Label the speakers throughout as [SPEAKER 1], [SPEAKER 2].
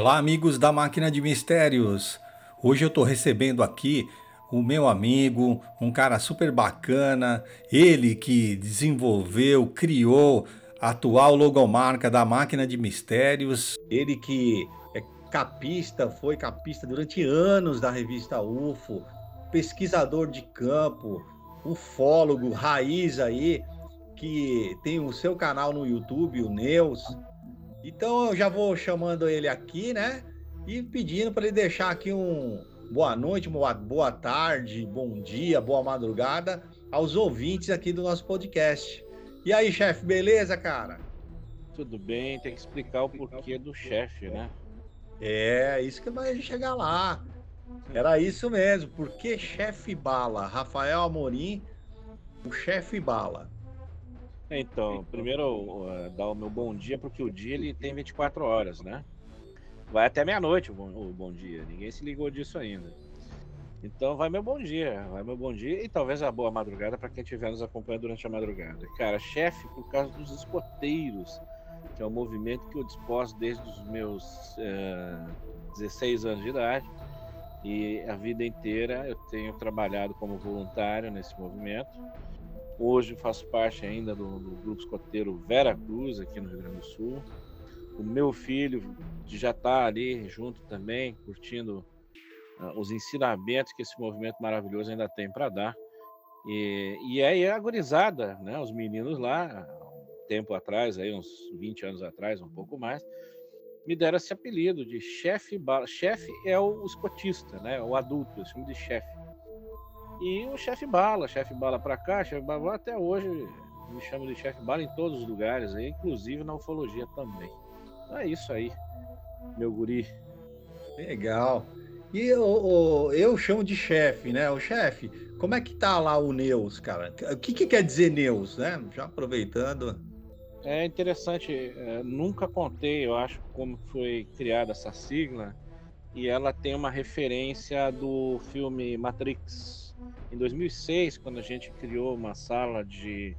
[SPEAKER 1] Olá, amigos da Máquina de Mistérios. Hoje eu estou recebendo aqui o meu amigo, um cara super bacana, ele que desenvolveu, criou a atual logomarca da Máquina de Mistérios, ele que é capista, foi capista durante anos da revista UFO, pesquisador de campo, ufólogo raiz aí, que tem o seu canal no YouTube, o Neus. Então eu já vou chamando ele aqui, né? E pedindo para ele deixar aqui um boa noite, boa, boa tarde, bom dia, boa madrugada aos ouvintes aqui do nosso podcast. E aí, chefe, beleza, cara?
[SPEAKER 2] Tudo bem, tem que explicar o porquê do chefe, né?
[SPEAKER 1] É, isso que vai chegar lá. Era isso mesmo, porque chefe bala, Rafael Amorim, o chefe bala.
[SPEAKER 2] Então, primeiro uh, dar o meu bom dia, porque o dia ele tem 24 horas, né? Vai até meia-noite o, bom, o bom dia, ninguém se ligou disso ainda. Então vai meu bom dia, vai meu bom dia e talvez a boa madrugada para quem estiver nos acompanhando durante a madrugada. Cara, chefe por causa dos escoteiros, que é um movimento que eu disposto desde os meus uh, eh, 16 anos de idade. E a vida inteira eu tenho trabalhado como voluntário nesse movimento. Hoje faço parte ainda do, do grupo escoteiro Vera Cruz, aqui no Rio Grande do Sul. O meu filho já está ali junto também, curtindo uh, os ensinamentos que esse movimento maravilhoso ainda tem para dar. E, e aí a gurizada, né, os meninos lá, um tempo atrás, aí, uns 20 anos atrás, um pouco mais, me deram esse apelido de chefe bala. Chefe é o escotista, né, o adulto, eu chamo de chefe. E o chefe bala, chefe bala para cá, chefe bala até hoje me chamo de chefe bala em todos os lugares, inclusive na ufologia também. Então é isso aí, meu guri.
[SPEAKER 1] Legal. E eu, eu chamo de chefe, né? O chefe, como é que tá lá o Neus, cara? O que, que quer dizer Neus, né? Já aproveitando.
[SPEAKER 2] É interessante, é, nunca contei, eu acho, como foi criada essa sigla, e ela tem uma referência do filme Matrix, em 2006, quando a gente criou uma sala de,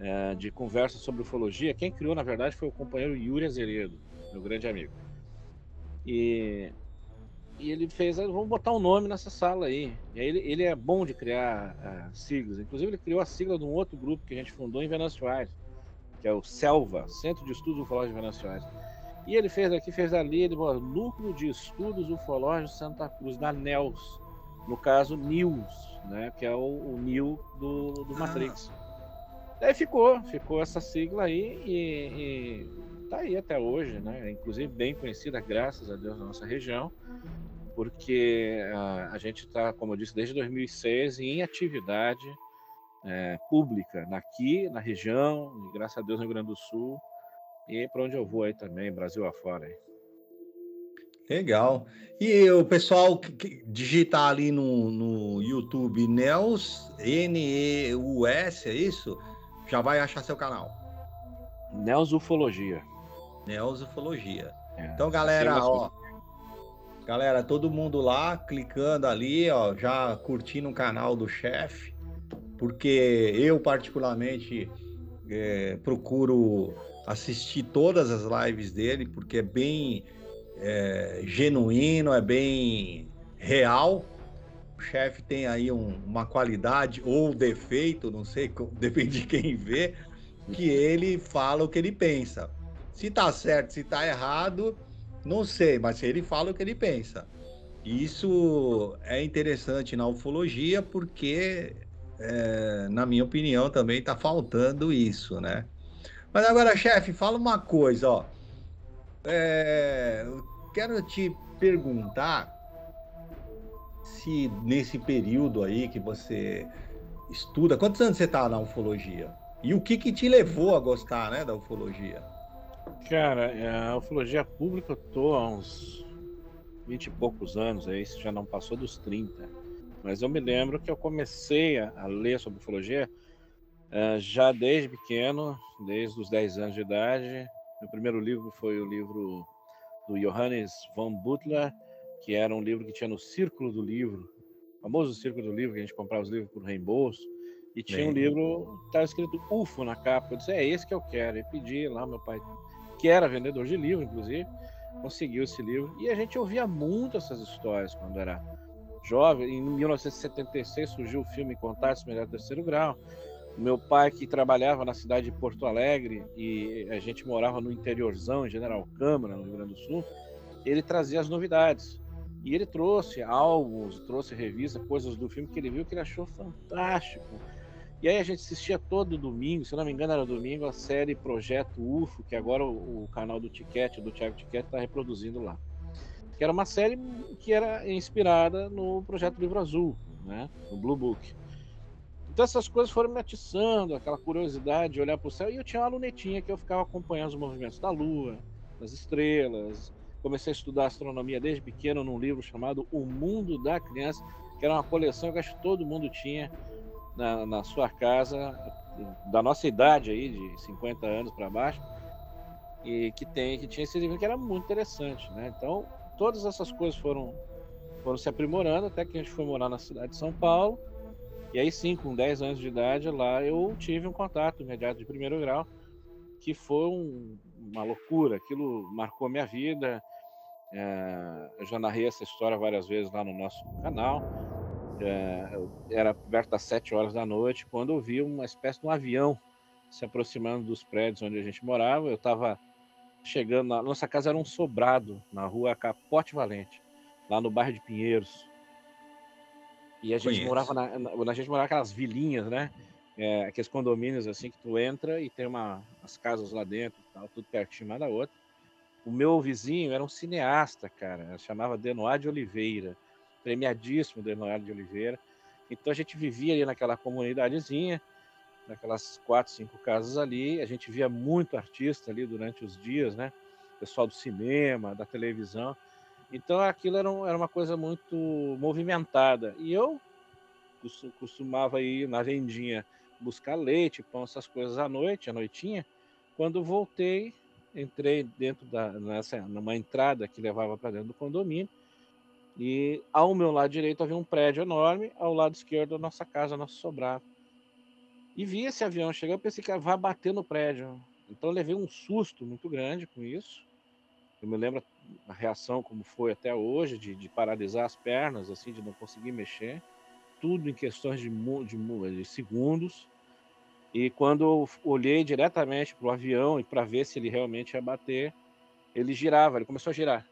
[SPEAKER 2] é, de conversa sobre ufologia, quem criou, na verdade, foi o companheiro Yuri Azeredo, meu grande amigo. E, e ele fez, ah, vamos botar um nome nessa sala aí. E aí ele, ele é bom de criar uh, siglas. Inclusive, ele criou a sigla de um outro grupo que a gente fundou em Aires, que é o CELVA, Centro de Estudos Ufológicos de Aires. E ele fez aqui, fez ali, ele falou, Núcleo de Estudos Ufológicos Santa Cruz, da NELS no caso News, né, que é o, o Neo do, do ah. Matrix. Daí ficou, ficou essa sigla aí e, e tá aí até hoje, né? Inclusive bem conhecida, graças a Deus, na nossa região, porque a, a gente está, como eu disse, desde 2006 em atividade é, pública aqui na região, e graças a Deus no Rio Grande do Sul e para onde eu vou aí também, Brasil afora. Aí.
[SPEAKER 1] Legal. E o pessoal digitar ali no, no YouTube Neus, N-E-U-S, é isso? Já vai achar seu canal.
[SPEAKER 2] Neus Ufologia.
[SPEAKER 1] Neus Ufologia. É, então, galera, ó. Galera, todo mundo lá, clicando ali, ó, já curtindo o canal do chefe, porque eu, particularmente, é, procuro assistir todas as lives dele, porque é bem é, genuíno, é bem real. O chefe tem aí um, uma qualidade ou defeito, não sei, depende de quem vê, que ele fala o que ele pensa. Se tá certo, se tá errado, não sei, mas ele fala o que ele pensa. Isso é interessante na ufologia porque, é, na minha opinião, também está faltando isso, né? Mas agora, chefe, fala uma coisa, ó. É, quero te perguntar se nesse período aí que você estuda, quantos anos você está na ufologia? E o que que te levou a gostar, né, da ufologia?
[SPEAKER 2] Cara, é, a ufologia pública eu tô há uns 20 e poucos anos, aí já não passou dos 30. Mas eu me lembro que eu comecei a, ler sobre ufologia uh, já desde pequeno, desde os 10 anos de idade. Meu primeiro livro foi o livro do Johannes von Butler, que era um livro que tinha no Círculo do Livro, famoso Círculo do Livro, que a gente comprava os livros por reembolso, e tinha Bem. um livro, estava escrito UFO na capa. Eu disse, é esse que eu quero. E pedi lá, meu pai, que era vendedor de livro, inclusive, conseguiu esse livro. E a gente ouvia muito essas histórias quando era jovem. Em 1976 surgiu o filme Contatos Melhor Terceiro Grau. Meu pai, que trabalhava na cidade de Porto Alegre e a gente morava no interiorzão, em General Câmara, no Rio Grande do Sul, ele trazia as novidades. E ele trouxe álbuns, trouxe revista, coisas do filme que ele viu que ele achou fantástico. E aí a gente assistia todo domingo, se não me engano era domingo, a série Projeto UFO, que agora o, o canal do Ticket, do Thiago Ticket, está reproduzindo lá. Que era uma série que era inspirada no Projeto Livro Azul, né? no Blue Book. Então essas coisas foram me atiçando, aquela curiosidade de olhar para o céu. E eu tinha uma lunetinha que eu ficava acompanhando os movimentos da Lua, das estrelas, Comecei a estudar astronomia desde pequeno num livro chamado O Mundo da Criança, que era uma coleção que acho que todo mundo tinha na, na sua casa, da nossa idade aí, de 50 anos para baixo, e que tem que tinha esse livro que era muito interessante, né? Então, todas essas coisas foram foram se aprimorando até que a gente foi morar na cidade de São Paulo. E aí sim, com 10 anos de idade, lá eu tive um contato imediato de primeiro grau, que foi um, uma loucura. Aquilo marcou minha vida. É, eu já narrei essa história várias vezes lá no nosso canal. É, era perto das sete horas da noite quando eu vi uma espécie de um avião se aproximando dos prédios onde a gente morava. Eu estava chegando, na nossa casa era um sobrado na rua Capote Valente, lá no bairro de Pinheiros. E a gente Conheço. morava na, na, a gente morava aquelas vilinhas, né? É, aqueles condomínios assim que tu entra e tem uma, as casas lá dentro, tal, tudo pertinho uma da outra. O meu vizinho era um cineasta, cara, chamava Denoir de Oliveira, premiadíssimo Denoir de Oliveira. Então a gente vivia ali naquela comunidadezinha, naquelas quatro, cinco casas ali. A gente via muito artista ali durante os dias, né? Pessoal do cinema, da televisão. Então aquilo era, um, era uma coisa muito movimentada. E eu costumava ir na vendinha buscar leite, pão, essas coisas à noite, à noitinha. Quando voltei, entrei dentro da nessa numa entrada que levava para dentro do condomínio e ao meu lado direito havia um prédio enorme, ao lado esquerdo a nossa casa, nosso sobrado. E vi esse avião chegar, eu pensei que vai bater no prédio. Então levei um susto muito grande com isso. Eu me lembro a reação como foi até hoje, de, de paralisar as pernas, assim, de não conseguir mexer. Tudo em questões de, de, de segundos. E quando eu olhei diretamente para o avião e para ver se ele realmente ia bater, ele girava, ele começou a girar.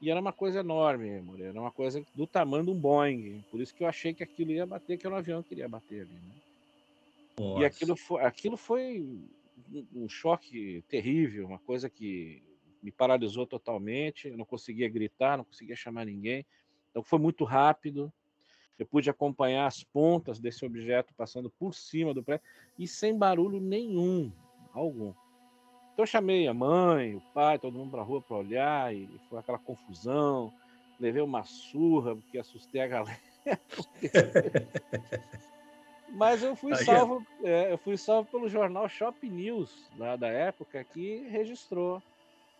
[SPEAKER 2] E era uma coisa enorme, Moreira, era uma coisa do tamanho de um Boeing. Por isso que eu achei que aquilo ia bater, que era um avião que iria bater ali. Né? E aquilo foi, aquilo foi um choque terrível, uma coisa que me paralisou totalmente. Eu não conseguia gritar, não conseguia chamar ninguém. Então foi muito rápido. Eu pude acompanhar as pontas desse objeto passando por cima do prédio e sem barulho nenhum, algum. Então eu chamei a mãe, o pai, todo mundo para a rua para olhar e foi aquela confusão. Levei uma surra porque assustei a galera. Mas eu fui salvo, é, eu fui salvo pelo jornal Shop News lá da época que registrou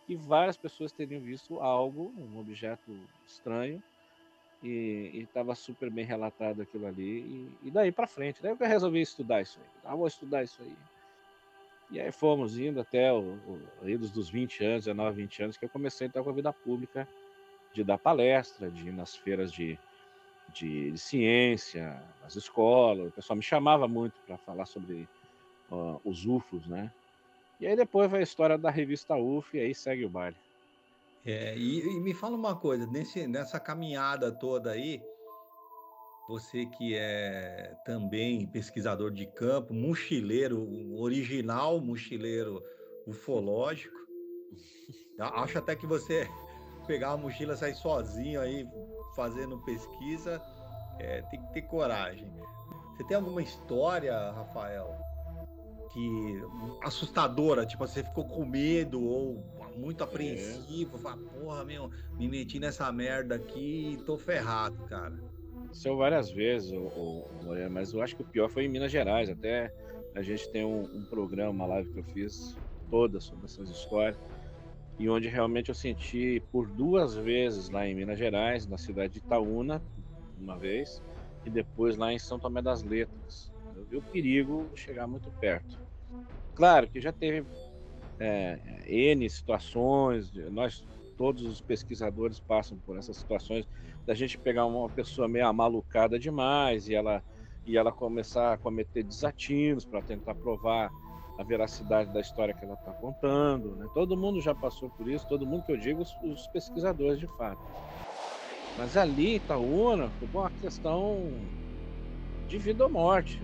[SPEAKER 2] que várias pessoas teriam visto algo, um objeto estranho, e estava super bem relatado aquilo ali. E, e daí para frente, daí eu resolvi estudar isso aí. Ah, vou estudar isso aí. E aí fomos indo até o, o, dos 20 anos, 19, 20 anos, que eu comecei então com a vida pública, de dar palestra, de ir nas feiras de, de, de ciência, nas escolas. O pessoal me chamava muito para falar sobre uh, os UFOs, né? E aí depois vai a história da revista UF e aí segue o baile.
[SPEAKER 1] É, e, e, me fala uma coisa, nesse, nessa caminhada toda aí, você que é também pesquisador de campo, mochileiro, original mochileiro ufológico, acho até que você pegar uma mochila, sair sozinho aí fazendo pesquisa, é, tem que ter coragem. Você tem alguma história, Rafael, que assustadora, tipo, você ficou com medo ou muito apreensivo, é. fala, porra, meu, me meti nessa merda aqui e tô ferrado, cara.
[SPEAKER 2] Aconteceu várias vezes, o, o, mas eu acho que o pior foi em Minas Gerais. Até a gente tem um, um programa, uma live que eu fiz toda sobre essas histórias, e onde realmente eu senti por duas vezes lá em Minas Gerais, na cidade de Itaúna, uma vez, e depois lá em São Tomé das Letras. Eu vi o perigo chegar muito perto. Claro que já teve é, N situações, nós todos os pesquisadores passam por essas situações da gente pegar uma pessoa meio amalucada demais e ela e ela começar a cometer desatinos para tentar provar a veracidade da história que ela está contando. Né? Todo mundo já passou por isso, todo mundo que eu digo, os, os pesquisadores de fato. Mas ali, Itaúna, foi uma questão de vida ou morte.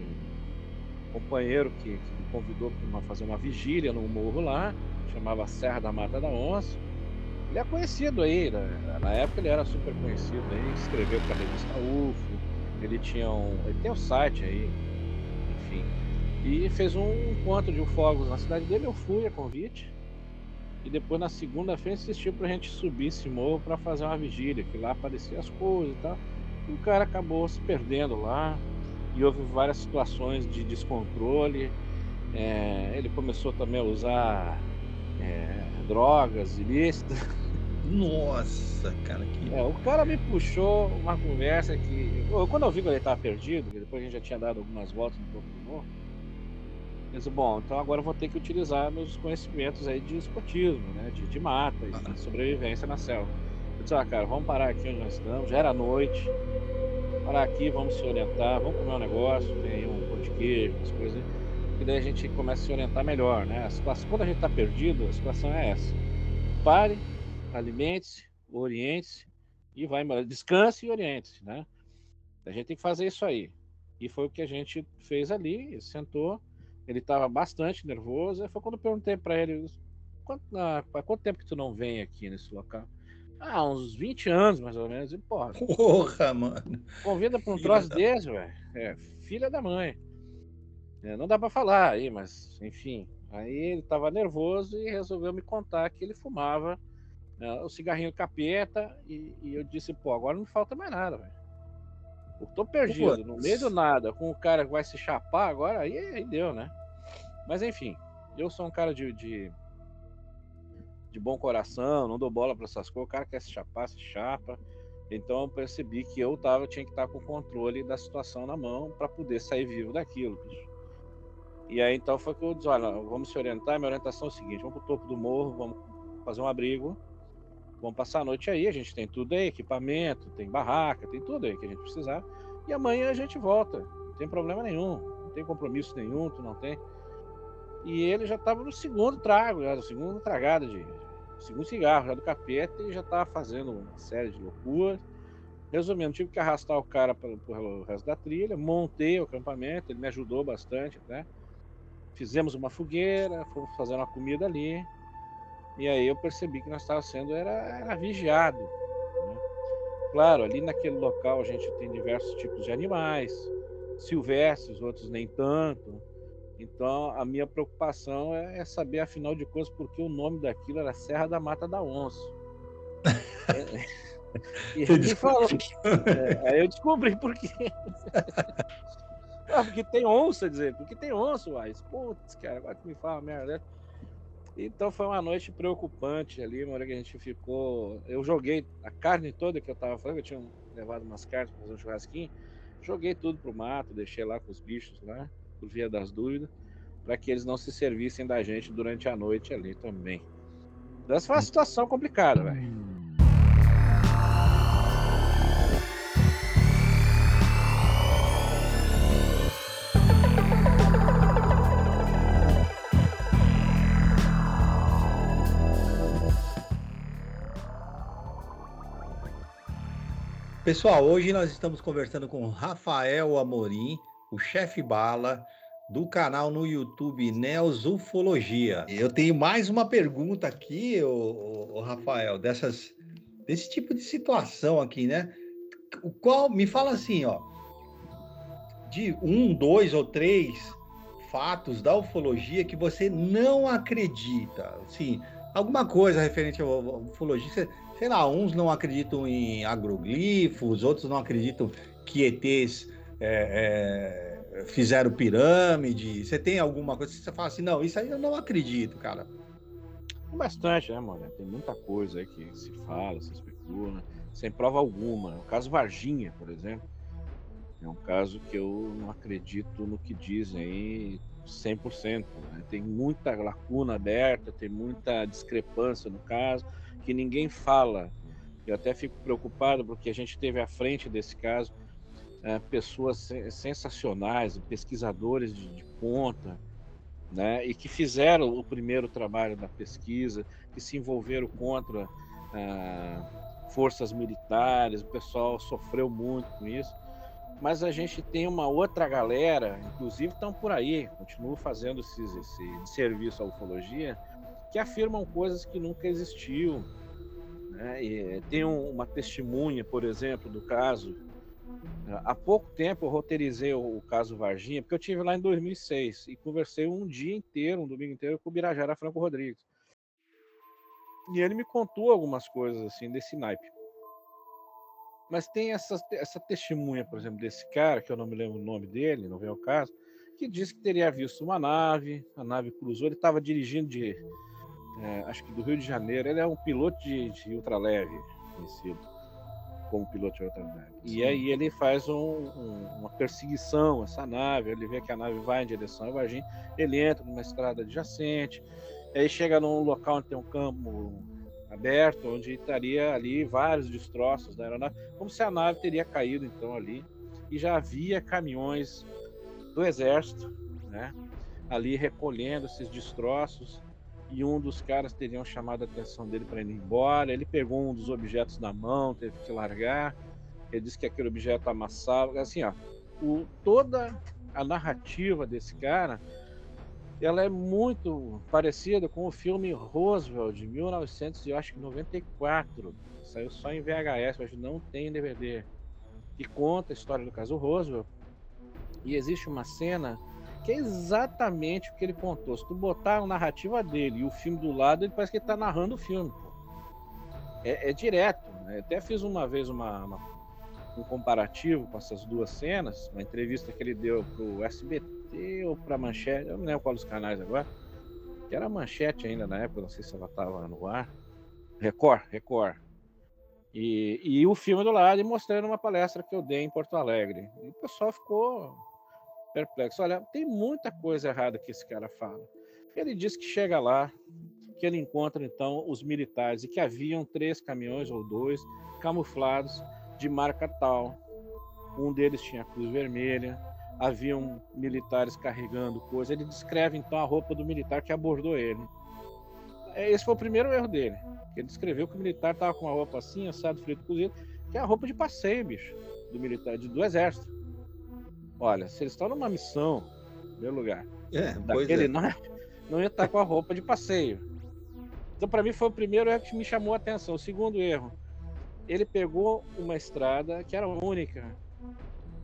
[SPEAKER 2] Companheiro que, que me convidou para fazer uma vigília no morro lá, chamava Serra da Mata da Onça. Ele é conhecido aí, né? na época ele era super conhecido aí, escreveu para a revista UFO, ele tinha um. Ele tem um site aí, enfim. E fez um encontro de ufólogos na cidade dele, eu fui a convite. E depois na segunda-feira insistiu pra gente subir esse morro para fazer uma vigília, que lá apareciam as coisas e tal. E o cara acabou se perdendo lá. E houve várias situações de descontrole. É, ele começou também a usar é, drogas ilícitas.
[SPEAKER 1] Nossa, cara, que.
[SPEAKER 2] É, o cara me puxou uma conversa que. Quando eu vi que ele estava perdido, depois a gente já tinha dado algumas voltas no topo do morro, eu disse, bom, então agora eu vou ter que utilizar meus conhecimentos aí de escotismo, né? De, de mata e de sobrevivência na selva. Eu disse, ah, cara, vamos parar aqui onde nós estamos, já era noite. Parar aqui, vamos se orientar, vamos comer um negócio, tem um pão de queijo, umas coisas. E daí a gente começa a se orientar melhor, né? A situação, quando a gente está perdido, a situação é essa. Pare, alimente-se, oriente-se e vai. Descanse e oriente-se, né? A gente tem que fazer isso aí. E foi o que a gente fez ali, sentou, ele estava bastante nervoso, foi quando eu perguntei para ele, quanto, ah, quanto tempo que tu não vem aqui nesse local? Ah, uns 20 anos, mais ou menos. E, porra,
[SPEAKER 1] porra mano.
[SPEAKER 2] Convida para um filha troço da... desse, velho. É, filha da mãe. É, não dá para falar aí, mas, enfim. Aí ele estava nervoso e resolveu me contar que ele fumava né, o cigarrinho capeta, e, e, eu disse, pô, agora não me falta mais nada, velho. Eu tô perdido, Putz. no meio do nada, com o cara que vai se chapar agora, aí, aí deu, né? Mas enfim, eu sou um cara de, de, de bom coração, não dou bola para essas coisas, o cara quer se chapar, se chapa. Então eu percebi que eu tava, tinha que estar com o controle da situação na mão para poder sair vivo daquilo, bicho. E aí então foi que eu disse, olha, vamos se orientar, minha orientação é o seguinte, vamos pro topo do morro, vamos fazer um abrigo, Vamos passar a noite aí, a gente tem tudo aí, equipamento, tem barraca, tem tudo aí que a gente precisar. E amanhã a gente volta, não tem problema nenhum, não tem compromisso nenhum, tu não tem. E ele já estava no segundo trago, já, no segundo tragada de segundo cigarro já do capeta e já estava fazendo uma série de loucuras. Resumindo, tive que arrastar o cara pelo resto da trilha, montei o acampamento, ele me ajudou bastante até. Fizemos uma fogueira, fomos fazer uma comida ali. E aí eu percebi que nós estávamos sendo era, era vigiado. Né? Claro, ali naquele local a gente tem diversos tipos de animais, silvestres, outros nem tanto. Então a minha preocupação é, é saber, afinal de contas, porque o nome daquilo era Serra da Mata da Onça. é, e ele falou. É, aí eu descobri por quê. ah, porque tem onça, dizer, porque tem onça, uai. Putz, cara, agora que me fala merda. Então foi uma noite preocupante ali, uma hora que a gente ficou. Eu joguei a carne toda que eu tava falando, eu tinha levado umas carnes para fazer um churrasquinho, joguei tudo pro mato, deixei lá com os bichos lá, por via das dúvidas, para que eles não se servissem da gente durante a noite ali também. Então, essa foi uma situação complicada, velho.
[SPEAKER 1] Pessoal, hoje nós estamos conversando com Rafael Amorim, o chefe bala do canal no YouTube Neos Ufologia. Eu tenho mais uma pergunta aqui, o, Rafael, dessas desse tipo de situação aqui, né? O qual me fala assim, ó, de um, dois ou três fatos da ufologia que você não acredita, assim, alguma coisa referente à ufologia, sei lá, uns não acreditam em agroglifos, outros não acreditam que ETs é, é, fizeram pirâmide. Você tem alguma coisa que você fala assim, não, isso aí eu não acredito, cara.
[SPEAKER 2] Bastante, né, mano? Tem muita coisa aí que se fala, se especula, sem prova alguma. O caso Varginha, por exemplo, é um caso que eu não acredito no que dizem aí 100%. Né? Tem muita lacuna aberta, tem muita discrepância no caso que ninguém fala. Eu até fico preocupado porque a gente teve à frente desse caso é, pessoas sensacionais, pesquisadores de, de ponta, né, e que fizeram o primeiro trabalho da pesquisa, que se envolveram contra ah, forças militares, o pessoal sofreu muito com isso. Mas a gente tem uma outra galera, inclusive estão por aí, continuam fazendo esse, esse serviço à ufologia, que afirmam coisas que nunca existiu. Né? E tem um, uma testemunha, por exemplo, do caso Há pouco tempo eu roteirizei o, caso Varginha, porque eu tive lá em 2006 e conversei um dia inteiro, um domingo inteiro, com o Birajara Franco Rodrigues. E ele me contou algumas coisas assim desse naipe. Mas tem essa, essa testemunha, por exemplo, desse cara, que eu não me lembro o nome dele, não vem ao caso, que disse que teria visto uma nave, a nave cruzou, ele estava dirigindo de, é, acho que do Rio de Janeiro, ele é um piloto de, de ultraleve, conhecido como piloto de outra nave. E aí ele faz um, um, uma perseguição essa nave, ele vê que a nave vai em direção a Varginha, ele entra numa estrada adjacente, aí chega num local onde tem um campo aberto, onde estaria ali vários destroços da aeronave, como se a nave teria caído então ali, e já havia caminhões do exército, né, ali recolhendo esses destroços, e um dos caras teriam chamado a atenção dele para ir embora. Ele pegou um dos objetos na mão, teve que largar. Ele disse que aquele objeto amassava. Assim, ó, o, toda a narrativa desse cara ela é muito parecida com o filme Roosevelt de 1994. Saiu só em VHS, mas não tem DVD. Que conta a história do caso Roosevelt. E existe uma cena que é exatamente o que ele contou. Se tu botar a narrativa dele e o filme do lado, ele parece que ele tá narrando o filme. É, é direto. Né? Até fiz uma vez uma, uma, um comparativo com essas duas cenas, uma entrevista que ele deu pro SBT ou pra Manchete, eu não lembro qual dos canais agora, que era Manchete ainda na época, não sei se ela tava no ar. Record, Record. E, e o filme do lado mostrando uma palestra que eu dei em Porto Alegre. E o pessoal ficou perplexo. Olha, tem muita coisa errada que esse cara fala. Ele diz que chega lá, que ele encontra então os militares e que haviam três caminhões ou dois camuflados de marca tal. Um deles tinha cruz vermelha, haviam militares carregando coisa. Ele descreve então a roupa do militar que abordou ele. É, esse foi o primeiro erro dele. Ele descreveu que o militar estava com uma roupa assim, assado, frito, cozido, que é a roupa de passeio, bicho, do militar, do exército. Olha, se eles estão numa missão, meu lugar,
[SPEAKER 1] é, daquele,
[SPEAKER 2] é. não, não ia estar com a roupa de passeio. Então, para mim, foi o primeiro erro que me chamou a atenção. O segundo erro, ele pegou uma estrada que era única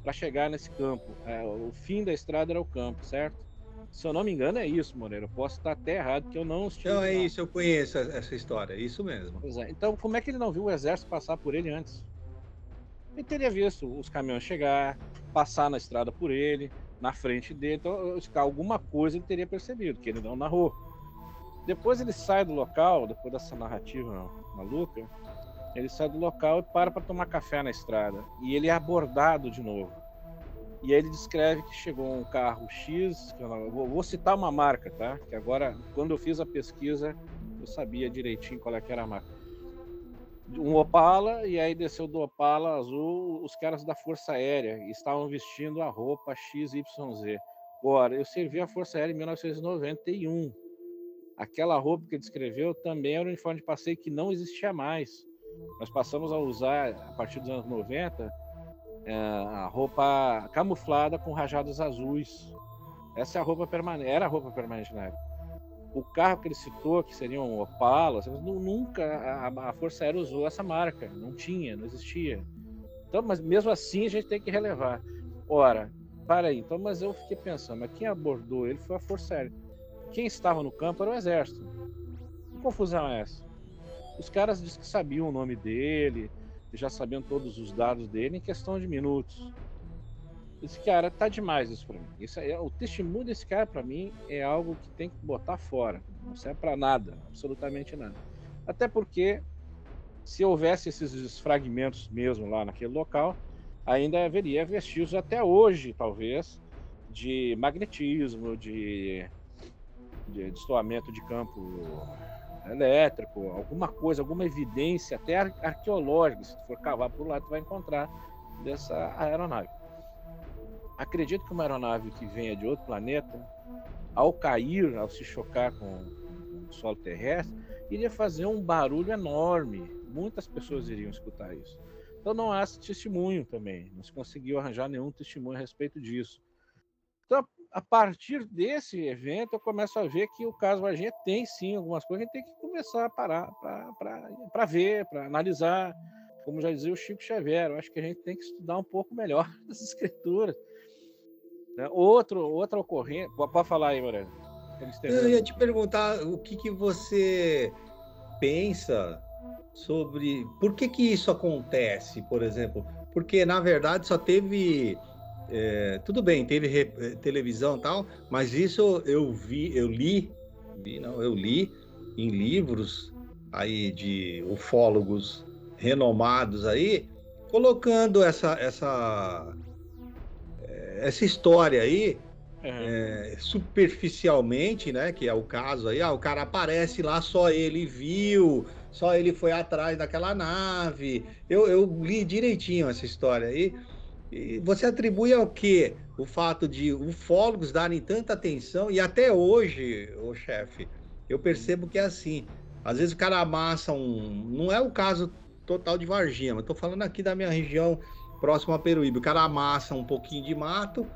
[SPEAKER 2] para chegar nesse campo. É, o fim da estrada era o campo, certo? Se eu não me engano, é isso, Moreira. Eu posso estar até errado, que eu não
[SPEAKER 1] estive. Não, é lá. isso, eu conheço essa história, é isso mesmo.
[SPEAKER 2] É. Então, como é que ele não viu o exército passar por ele antes? Ele teria visto os caminhões chegar, passar na estrada por ele, na frente dele. Então, alguma coisa ele teria percebido, que ele não narrou. Depois ele sai do local, depois dessa narrativa maluca, ele sai do local e para para tomar café na estrada. E ele é abordado de novo. E aí ele descreve que chegou um carro X, que eu vou, vou citar uma marca, tá? Que agora, quando eu fiz a pesquisa, eu sabia direitinho qual é que era a marca um Opala, e aí desceu do Opala azul os caras da Força Aérea, estavam vestindo a roupa XYZ. Ora, eu servi a Força Aérea em 1991. Aquela roupa que descreveu também era um uniforme de passeio que não existia mais. Nós passamos a usar, a partir dos anos 90, é, a roupa camuflada com rajados azuis. Essa é a roupa permanente, era a roupa permanente na época o carro que ele citou, que seria um Opala, nunca a, a, Força Aérea usou essa marca, não tinha, não existia. Então, mas mesmo assim a gente tem que relevar. Ora, para aí, então, mas eu fiquei pensando, mas quem abordou ele foi a Força Aérea. Quem estava no campo era o Exército. Que confusão é essa? Os caras disseram que sabiam o nome dele, já sabiam todos os dados dele em questão de minutos. Esse cara tá demais isso para mim. Isso é, o testemunho desse cara para mim é algo que tem que botar fora. Não serve para nada, absolutamente nada. Até porque se houvesse esses fragmentos mesmo lá naquele local, ainda haveria vestígios até hoje, talvez, de magnetismo, de, de destoamento de campo elétrico, alguma coisa, alguma evidência, até arqueológica, se for cavar por lá, tu vai encontrar dessa aeronave. Acredito que uma aeronave que venha de outro planeta, ao cair, ao se chocar com o solo terrestre, iria fazer um barulho enorme. Muitas pessoas iriam escutar isso. Então não há testemunho também. Não se conseguiu arranjar nenhum testemunho a respeito disso. Então, a partir desse evento, eu começo a ver que o caso Varginha tem sim algumas coisas a gente tem que começar a parar para ver, para analisar. Como já dizia o Chico Xavier, eu acho que a gente tem que estudar um pouco melhor as escrituras. Né? Outro, outra ocorrência. Pode falar aí, Moreno.
[SPEAKER 1] Eu ia te perguntar o que, que você pensa sobre por que, que isso acontece, por exemplo. Porque, na verdade, só teve. É, tudo bem, teve re, eh, televisão e tal, mas isso eu vi, eu li, vi, não, eu li em livros aí de ufólogos renomados aí, colocando essa, essa essa história aí, é, superficialmente, né? Que é o caso aí, ah, o cara aparece lá, só ele viu, só ele foi atrás daquela nave. Eu, eu li direitinho essa história aí. E você atribui ao que o fato de ufólogos darem tanta atenção e até hoje, o chefe, eu percebo que é assim. Às vezes o cara amassa um. Não é o caso total de Varginha, mas estou falando aqui da minha região próximo a Peruíbe. O cara amassa um pouquinho de mato,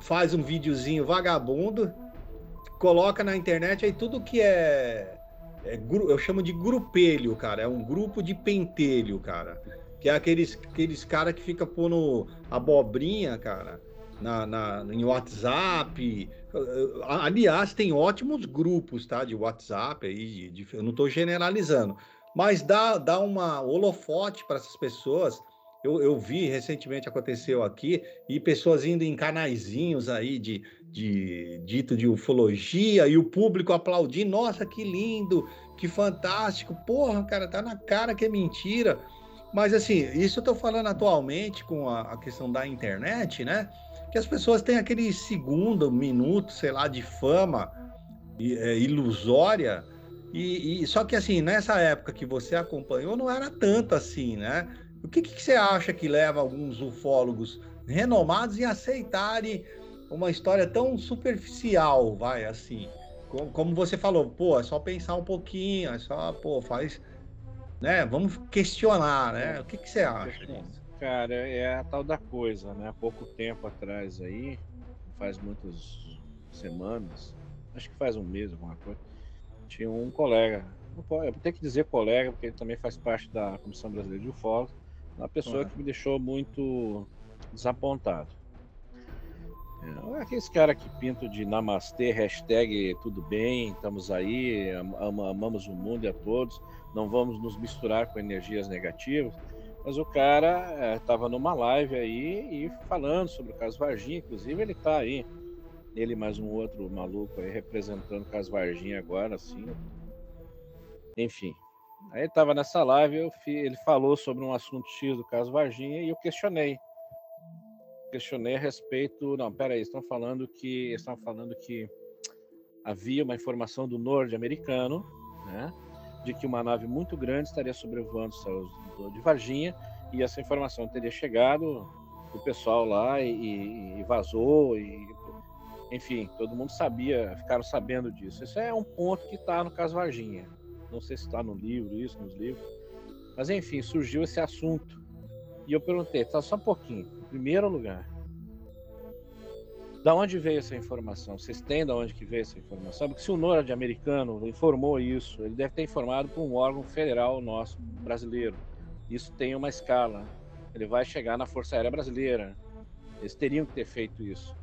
[SPEAKER 1] faz um videozinho vagabundo, coloca na internet aí tudo que é, é eu chamo de grupelho, cara. É um grupo de pentelho, cara. Que é aqueles, aqueles cara que fica pondo abobrinha, cara, na, na, em WhatsApp. Aliás, tem ótimos grupos, tá? De WhatsApp aí, de, eu não estou generalizando. Mas dá, dá uma holofote para essas pessoas eu, eu vi recentemente aconteceu aqui e pessoas indo em canaizinhos aí de, de dito de ufologia e o público aplaudindo, nossa, que lindo, que fantástico, porra, cara, tá na cara que é mentira. Mas assim, isso eu tô falando atualmente com a, a questão da internet, né? Que as pessoas têm aquele segundo, minuto, sei lá, de fama é, ilusória. E, e, só que assim, nessa época que você acompanhou, não era tanto assim, né? O que, que você acha que leva alguns ufólogos renomados a aceitarem uma história tão superficial, vai, assim? Como, como você falou, pô, é só pensar um pouquinho, é só, pô, faz. Né? Vamos questionar, né? O que, que você acha disso?
[SPEAKER 2] Cara, é a tal da coisa, né? Há pouco tempo atrás aí, faz muitas semanas, acho que faz um mês, alguma coisa, tinha um colega, eu tenho que dizer colega, porque ele também faz parte da Comissão Brasileira de Ufólogos, uma pessoa uhum. que me deixou muito desapontado. É, aqueles caras que pintam de namastê, hashtag tudo bem, estamos aí, am amamos o mundo e a todos, não vamos nos misturar com energias negativas. Mas o cara estava é, numa live aí e falando sobre o caso Varginha, inclusive ele está aí, ele mais um outro maluco aí representando o caso Varginha agora, assim. Enfim, Aí estava nessa live, eu ele falou sobre um assunto X do caso Varginha e eu questionei. Questionei a respeito. Não, peraí, estão falando que. Estão falando que havia uma informação do norte-americano, né? De que uma nave muito grande estaria sobrevoando os céus de Varginha e essa informação teria chegado o pessoal lá e, e vazou e enfim, todo mundo sabia, ficaram sabendo disso. Isso é um ponto que está no caso Varginha. Não sei se está no livro, isso, nos livros. Mas enfim, surgiu esse assunto. E eu perguntei, tá só um pouquinho. Primeiro lugar, da onde veio essa informação? Vocês têm da onde que veio essa informação? Porque se o norte-americano informou isso, ele deve ter informado para um órgão federal nosso, brasileiro. Isso tem uma escala. Ele vai chegar na Força Aérea Brasileira. Eles teriam que ter feito isso.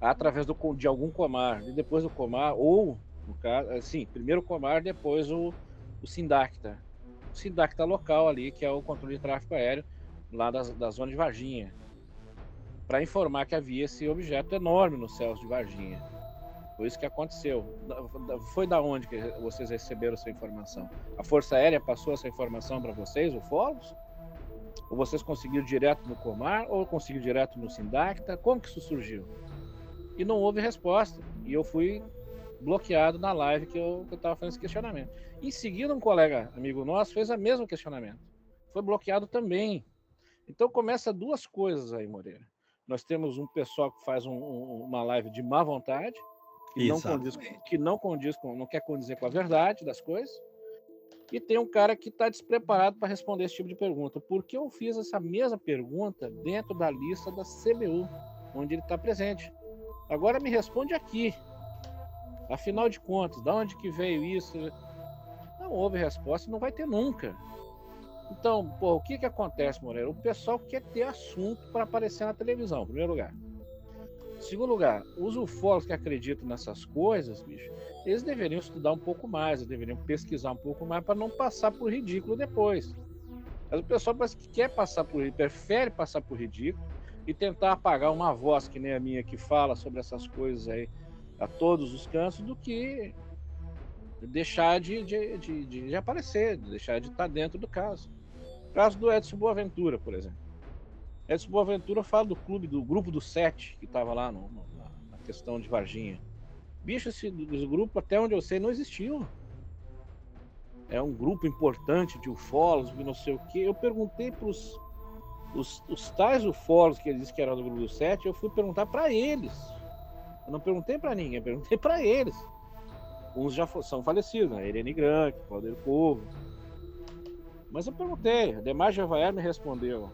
[SPEAKER 2] Através do, de algum comar. E depois do comar, ou, no caso, assim, primeiro o comar, depois o, o Sindacta. O Sindacta local ali, que é o controle de tráfego aéreo lá da, da zona de Varginha, para informar que havia esse objeto enorme nos céus de Varginha. Foi isso que aconteceu. Foi da onde que vocês receberam essa informação? A Força Aérea passou essa informação para vocês, o Folos? Ou vocês conseguiram direto no Comar? Ou conseguiram direto no Sindacta? Como que isso surgiu? E não houve resposta. E eu fui bloqueado na live que eu, estava fazendo esse questionamento. Em seguida, um colega amigo nosso fez o mesmo questionamento. Foi bloqueado também. Então começa duas coisas aí, Moreira. Nós temos um pessoal que faz um, um, uma live de má vontade, que não, condiz, que não condiz com, não quer condizer com a verdade das coisas. E tem um cara que está despreparado para responder esse tipo de pergunta. Por que eu fiz essa mesma pergunta dentro da lista da CBU, onde ele está presente? Agora me responde aqui. Afinal de contas, da onde que veio isso? Não houve resposta, não vai ter nunca. Então, pô, o que que acontece, Moreira? O pessoal quer ter assunto para aparecer na televisão, em primeiro lugar. Segundo lugar, os ufólogos que acreditam nessas coisas, bicho, eles deveriam estudar um pouco mais, eles deveriam pesquisar um pouco mais para não passar por ridículo depois. Mas o pessoal parece que quer passar por prefere passar por ridículo e tentar apagar uma voz que nem a minha que fala sobre essas coisas aí a todos os cantos do que deixar de, de, de, de aparecer, deixar de estar dentro do caso. O caso do Edson Boaventura, por exemplo. Edson Boaventura fala do clube, do grupo do Sete, que estava lá no, no, na questão de Varginha. Bicho, esse, grupo, até onde eu sei, não existiu. É um grupo importante de ufólogos, não sei o quê. Eu perguntei para os, os tais ufólogos que eles que eram do grupo do Sete, eu fui perguntar para eles eu não perguntei para ninguém, perguntei para eles. Uns já são falecidos, né? Irene Granque, Claudio Povo. Mas eu perguntei, Demar Javaer me respondeu.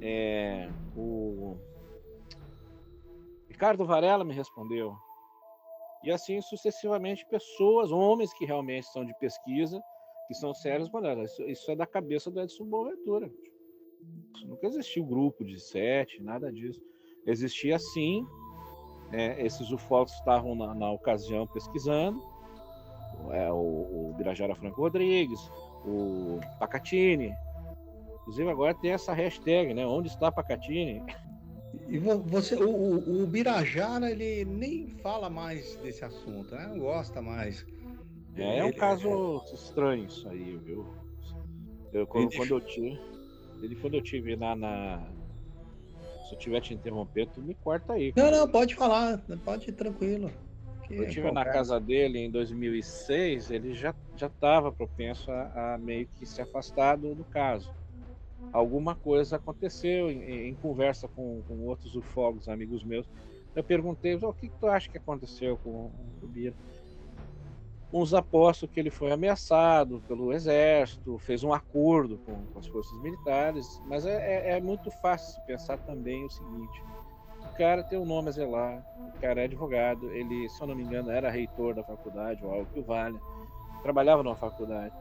[SPEAKER 2] É, o Ricardo Varela me respondeu. E assim sucessivamente, pessoas, homens que realmente são de pesquisa, que são sérios, mandaram. Isso, isso é da cabeça do Edson Boaventura. Nunca existiu grupo de sete, nada disso. Existia sim né? Esses ufólogos estavam na, na ocasião pesquisando, é, o, o Birajara Franco Rodrigues, o Pacatini. Inclusive agora tem essa hashtag, né? Onde está Pacatini?
[SPEAKER 1] E você, o, o, o Birajara, ele nem fala mais desse assunto, né? Não gosta mais.
[SPEAKER 2] É, é um caso é... estranho isso aí, viu? Eu, quando, quando eu tive, ele quando eu tive lá na, se eu tiver te interrompendo, tu me corta aí.
[SPEAKER 1] Cara. Não, não, pode falar, pode ir tranquilo.
[SPEAKER 2] Eu estive é na casa dele em 2006, ele já já estava propenso a, a, meio que se afastar do, do caso. Alguma coisa aconteceu em, em conversa com, com outros ufólogos, amigos meus. Eu perguntei, o que, que tu acha que aconteceu com o Bira? uns apostam que ele foi ameaçado pelo exército, fez um acordo com, com as forças militares, mas é, é, é, muito fácil pensar também o seguinte: o cara tem um nome a zelar, o cara é advogado, ele, se eu não me engano, era reitor da faculdade, ou algo que o valha, trabalhava numa faculdade.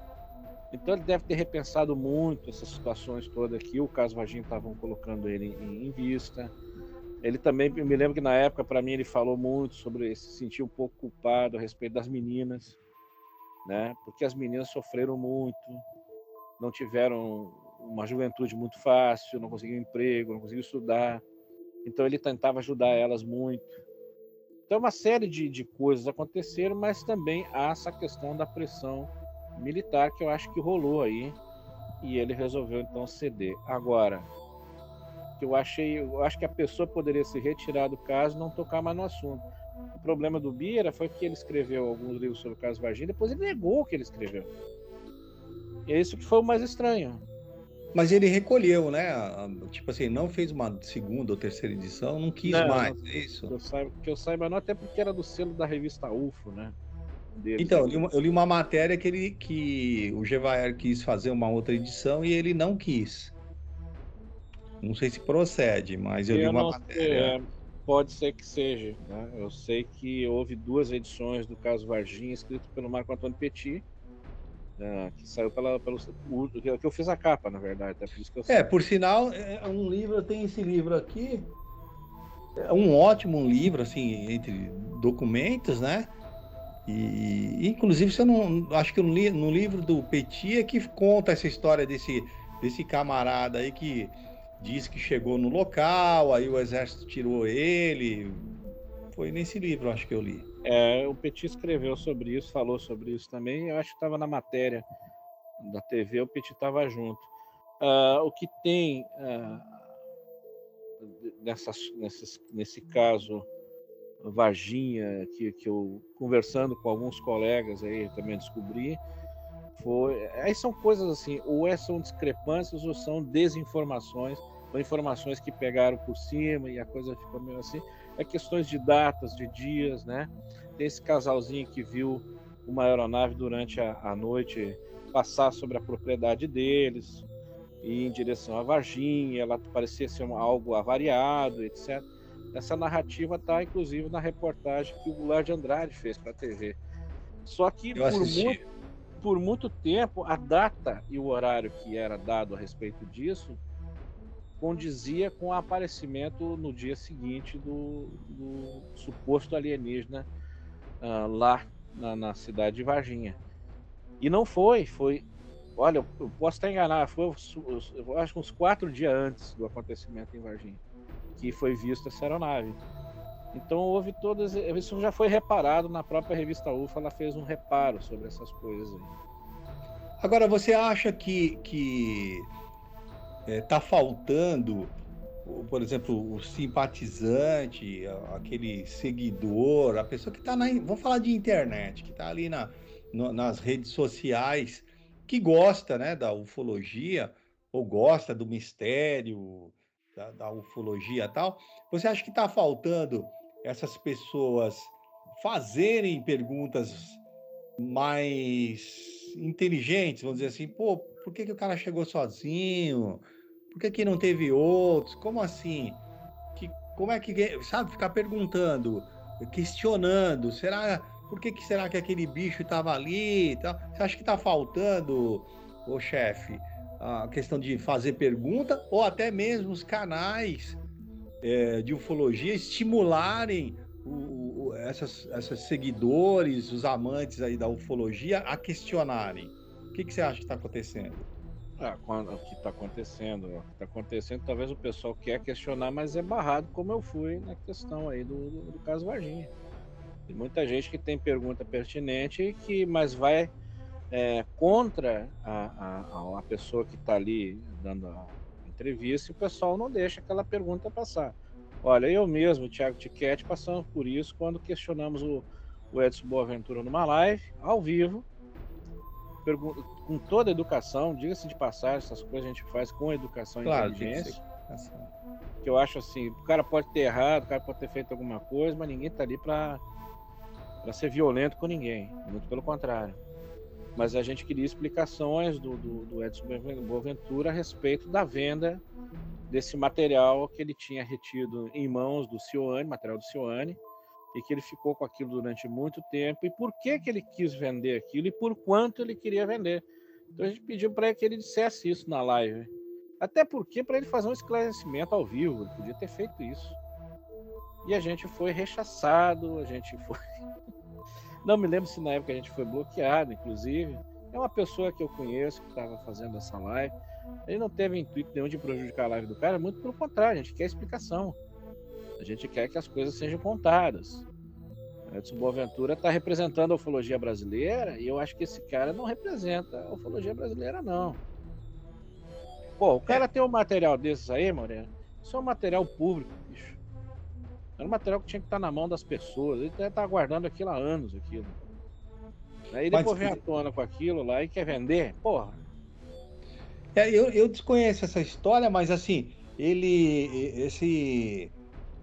[SPEAKER 2] Então ele deve ter repensado muito essas situações todas aqui. O caso Varginho estavam colocando ele em, em vista. Ele também, me lembro que na época, para mim, ele falou muito sobre se sentir um pouco culpado a respeito das meninas, né? Porque as meninas sofreram muito, não tiveram uma juventude muito fácil, não conseguiam emprego, não conseguiam estudar. Então ele tentava ajudar elas muito. Então uma série de, de coisas aconteceram, mas também há essa questão da pressão militar que eu acho que rolou aí e ele resolveu então ceder. Agora, que eu achei, eu acho que a pessoa poderia se retirar do caso não tocar mais no assunto. O problema do Bira foi que ele escreveu alguns livros sobre o caso Varginha, depois ele negou que ele escreveu. E é isso que foi o mais estranho.
[SPEAKER 1] Mas ele recolheu, né? Tipo assim, não fez uma segunda ou terceira edição, não quis não, mais, não, é isso?
[SPEAKER 2] Que eu, saiba, que eu saiba, não, até porque era do selo da revista UFO, né?
[SPEAKER 1] Deles, então, eu li, uma, eu li, uma, matéria que, ele, que o Gevaer quis fazer uma outra edição e ele não quis. Não sei se procede, mas eu, eu li uma matéria. Sei, é,
[SPEAKER 2] pode ser que seja. Né? Eu sei que houve duas edições do caso Varginha, escrito pelo Marco Antônio Petit, né? que saiu pela, pelo. que eu fiz a capa, na verdade. É por, isso que eu
[SPEAKER 1] é, por sinal, é um livro, tenho esse livro aqui. É um ótimo livro, assim, entre documentos, né? E, inclusive, você não. Acho que no, no livro do Petit é que conta essa história desse, desse camarada aí que diz que chegou no local, aí o exército tirou ele. Foi nesse livro, acho que eu li.
[SPEAKER 2] É, o Petit escreveu sobre isso, falou sobre isso também. Eu acho que estava na matéria da TV, o Petit estava junto. Uh, o que tem uh, nessas, nesses, nesse caso Varginha, que, que eu conversando com alguns colegas aí também descobri, foi. Aí são coisas assim, ou é, são discrepâncias ou são desinformações, ou informações que pegaram por cima e a coisa ficou meio assim. É questões de datas, de dias, né? Tem esse casalzinho que viu uma aeronave durante a, a noite passar sobre a propriedade deles e em direção à Varginha, ela parecia ser algo avariado, etc. Essa narrativa está, inclusive, na reportagem que o Goulart de Andrade fez para a TV. Só que por muito, por muito tempo, a data e o horário que era dado a respeito disso condizia com o aparecimento no dia seguinte do, do suposto alienígena uh, lá na, na, cidade de Varginha. E não foi, foi. Olha, eu posso estar enganado, foi eu acho uns quatro dias antes do acontecimento em Varginha que foi vista essa aeronave. Então houve todas. Isso já foi reparado na própria revista UFA, ela fez um reparo sobre essas coisas aí.
[SPEAKER 1] Agora, você acha que, que é, tá faltando, por exemplo, o simpatizante, aquele seguidor, a pessoa que está na. Vamos falar de internet, que está ali na, no, nas redes sociais, que gosta né, da ufologia, ou gosta do mistério, da, da ufologia e tal, você acha que está faltando essas pessoas fazerem perguntas mais inteligentes, vamos dizer assim, pô, por que, que o cara chegou sozinho? Por que, que não teve outros? Como assim? Que, como é que, sabe, ficar perguntando, questionando, será, por que, que será que aquele bicho estava ali? Você acha que está faltando, o chefe, a questão de fazer pergunta, ou até mesmo os canais é, de ufologia estimularem o, o, essas, essas seguidores, os amantes aí da ufologia a questionarem. O que, que você acha que está acontecendo?
[SPEAKER 2] Ah, o que está acontecendo? O que está acontecendo, talvez o pessoal quer questionar, mas é barrado, como eu fui na questão aí do, do, do caso Varginha. Tem muita gente que tem pergunta pertinente, que mas vai é, contra a, a, a, pessoa que está ali dando a entrevista e o pessoal não deixa aquela pergunta passar. Olha, eu mesmo, Thiago Tiquete, passamos por isso quando questionamos o, o Edson Boaventura numa live, ao vivo, com toda a educação, diga-se de passar, essas coisas a gente faz com educação claro, e inteligência. Que, que eu acho assim, o cara pode ter errado, o cara pode ter feito alguma coisa, mas ninguém está ali para ser violento com ninguém. Muito pelo contrário mas a gente queria explicações do, do, do Edson Boaventura a respeito da venda desse material que ele tinha retido em mãos do Cioane, material do Cioane, e que ele ficou com aquilo durante muito tempo, e por que, que ele quis vender aquilo e por quanto ele queria vender. Então a gente pediu para que ele dissesse isso na live. Até porque para ele fazer um esclarecimento ao vivo, ele podia ter feito isso. E a gente foi rechaçado, a gente foi não me lembro se na época a gente foi bloqueado, inclusive. É uma pessoa que eu conheço que estava fazendo essa live. Ele não teve intuito nenhum de prejudicar a live do cara, muito pelo contrário, a gente quer explicação. A gente quer que as coisas sejam contadas. Edson Boaventura está representando a ufologia brasileira e eu acho que esse cara não representa a ufologia brasileira, não. Pô, o cara tem um material desses aí, Moreno, isso é um material público, bicho. Era um material que tinha que estar na mão das pessoas. Ele estar guardando aquilo há anos, aquilo. Aí depois Mas... vem à tona com aquilo lá e quer vender, porra.
[SPEAKER 1] É, eu, eu desconheço essa história, mas assim, ele. Esse,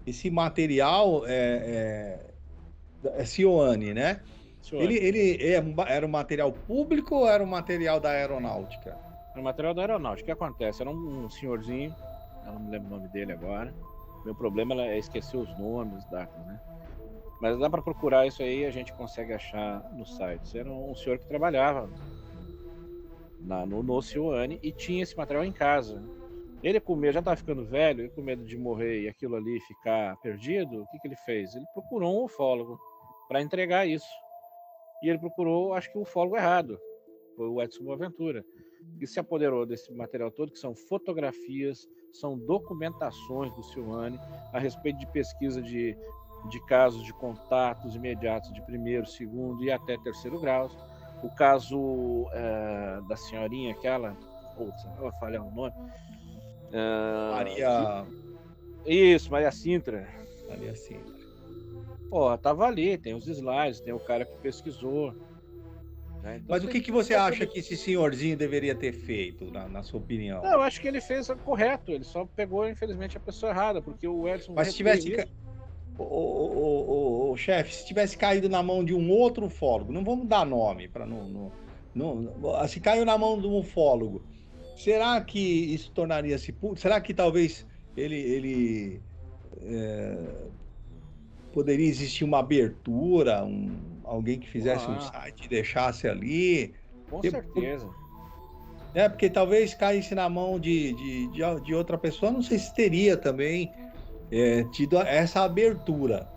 [SPEAKER 1] esse material é, é, é Cioane, né? Cioane. Ele, ele é, era um material público ou era um material da aeronáutica?
[SPEAKER 2] Era um material da aeronáutica. O que acontece? Era um, um senhorzinho, eu não me lembro o nome dele agora meu problema é esquecer os nomes, datas, né? Mas dá para procurar isso aí, a gente consegue achar no site. Era um senhor que trabalhava na, no, no Cioane e tinha esse material em casa. Ele com medo, já estava ficando velho, ele com medo de morrer e aquilo ali ficar perdido, o que, que ele fez? Ele procurou um ufólogo para entregar isso. E ele procurou, acho que o ufólogo errado, foi o Edson Boaventura, que se apoderou desse material todo, que são fotografias, são documentações do Silvani a respeito de pesquisa de, de casos de contatos imediatos de primeiro, segundo e até terceiro graus. O caso é, da senhorinha, aquela, putz, eu falei o nome.
[SPEAKER 1] É, Maria.
[SPEAKER 2] Isso, Maria Sintra.
[SPEAKER 1] Maria Sintra.
[SPEAKER 2] Pô, tava ali, tem os slides, tem o cara que pesquisou.
[SPEAKER 1] Né? Então, Mas o que, que você acha que esse senhorzinho deveria ter feito, na, na sua opinião? Não,
[SPEAKER 2] eu acho que ele fez o correto, ele só pegou, infelizmente, a pessoa errada, porque o Edson.
[SPEAKER 1] Mas se tivesse. Ca... O, o, o, o, chefe, se tivesse caído na mão de um outro ufólogo, não vamos dar nome para não, não, não, Se caiu na mão de um ufólogo, será que isso tornaria-se público? Será que talvez ele, ele é, poderia existir uma abertura, um, alguém que fizesse ah. um site e deixasse ali.
[SPEAKER 2] Com certeza.
[SPEAKER 1] É, porque talvez caísse na mão de, de, de, de outra pessoa, não sei se teria também é, tido essa abertura.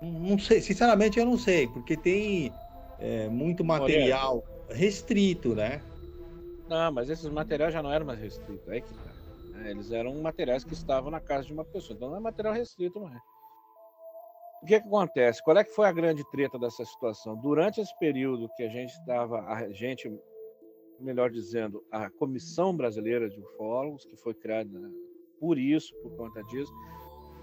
[SPEAKER 1] Não sei, sinceramente eu não sei, porque tem é, muito material restrito, né?
[SPEAKER 2] Não, mas esses materiais já não eram mais restritos, é que tá. É, eles eram materiais que estavam na casa de uma pessoa, então não é material restrito, não é. O que, é que acontece? Qual é que foi a grande treta dessa situação? Durante esse período que a gente estava, a gente, melhor dizendo, a Comissão Brasileira de Ufólogos, que foi criada por isso, por conta disso,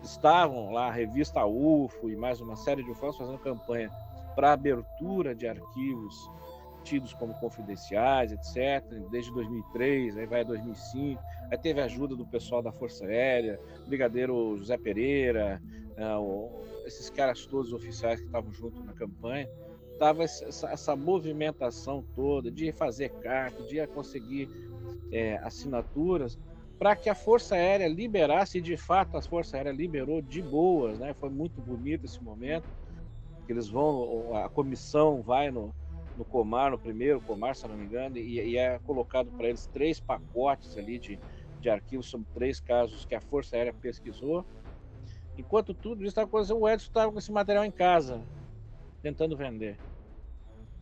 [SPEAKER 2] estavam lá a revista UFO e mais uma série de ufólogos fazendo campanha para abertura de arquivos tidos como confidenciais, etc., desde 2003, aí vai a 2005, aí teve ajuda do pessoal da Força Aérea, brigadeiro José Pereira, uh, esses caras todos oficiais que estavam junto na campanha, tava essa, essa, movimentação toda de fazer carta, de conseguir é, assinaturas, para que a Força Aérea liberasse, e de fato a Força Aérea liberou de boas, né? Foi muito bonito esse momento, eles vão, a comissão vai no, no Comar, no primeiro Comar, se não me engano, e, e é colocado para eles três pacotes ali de, de arquivos sobre três casos que a Força Aérea pesquisou. Enquanto tudo isso estava acontecendo, o Edson estava com esse material em casa, tentando vender.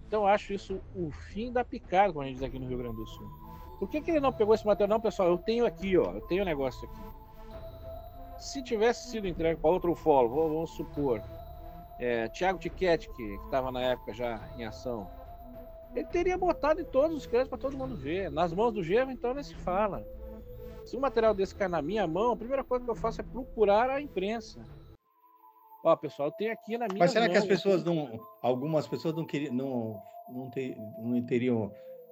[SPEAKER 2] Então acho isso o fim da picada, como a gente diz aqui no Rio Grande do Sul. Por que, que ele não pegou esse material? Não, pessoal, eu tenho aqui, ó, eu tenho um negócio aqui. Se tivesse sido entregue para outro ufólogo, vamos supor, é, Tiago Tiquete, que estava na época já em ação, ele teria botado em todos os créditos para todo mundo ver. Nas mãos do Geva, então, nem se fala. Se um material desse cair na minha mão, a primeira coisa que eu faço é procurar a imprensa. Ó, pessoal, tem aqui na minha
[SPEAKER 1] Mas será mão, que as pessoas não. Algumas pessoas não queriam. Não, não, ter, não teriam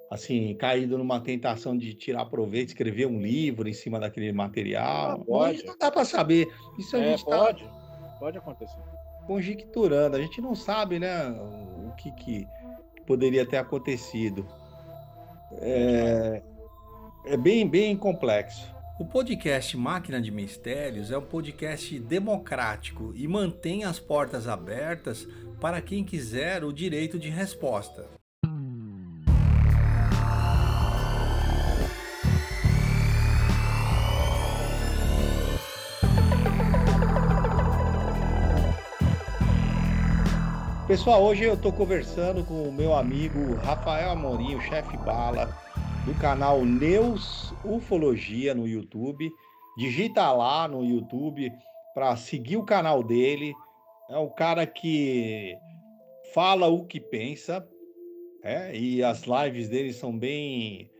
[SPEAKER 1] assim, caído numa tentação de tirar proveito, escrever um livro em cima daquele material. Ah,
[SPEAKER 2] pode.
[SPEAKER 1] Não dá para saber. Isso a é, gente
[SPEAKER 2] tá pode. Tá pode acontecer.
[SPEAKER 1] Conjecturando. A gente não sabe, né, o que, que poderia ter acontecido. É, é bem, bem complexo. O podcast Máquina de Mistérios é um podcast democrático e mantém as portas abertas para quem quiser o direito de resposta. Pessoal, hoje eu estou conversando com o meu amigo Rafael Amorim, o chefe bala, do canal Neus Ufologia no YouTube. Digita lá no YouTube para seguir o canal dele. É um cara que fala o que pensa, é, e as lives dele são bem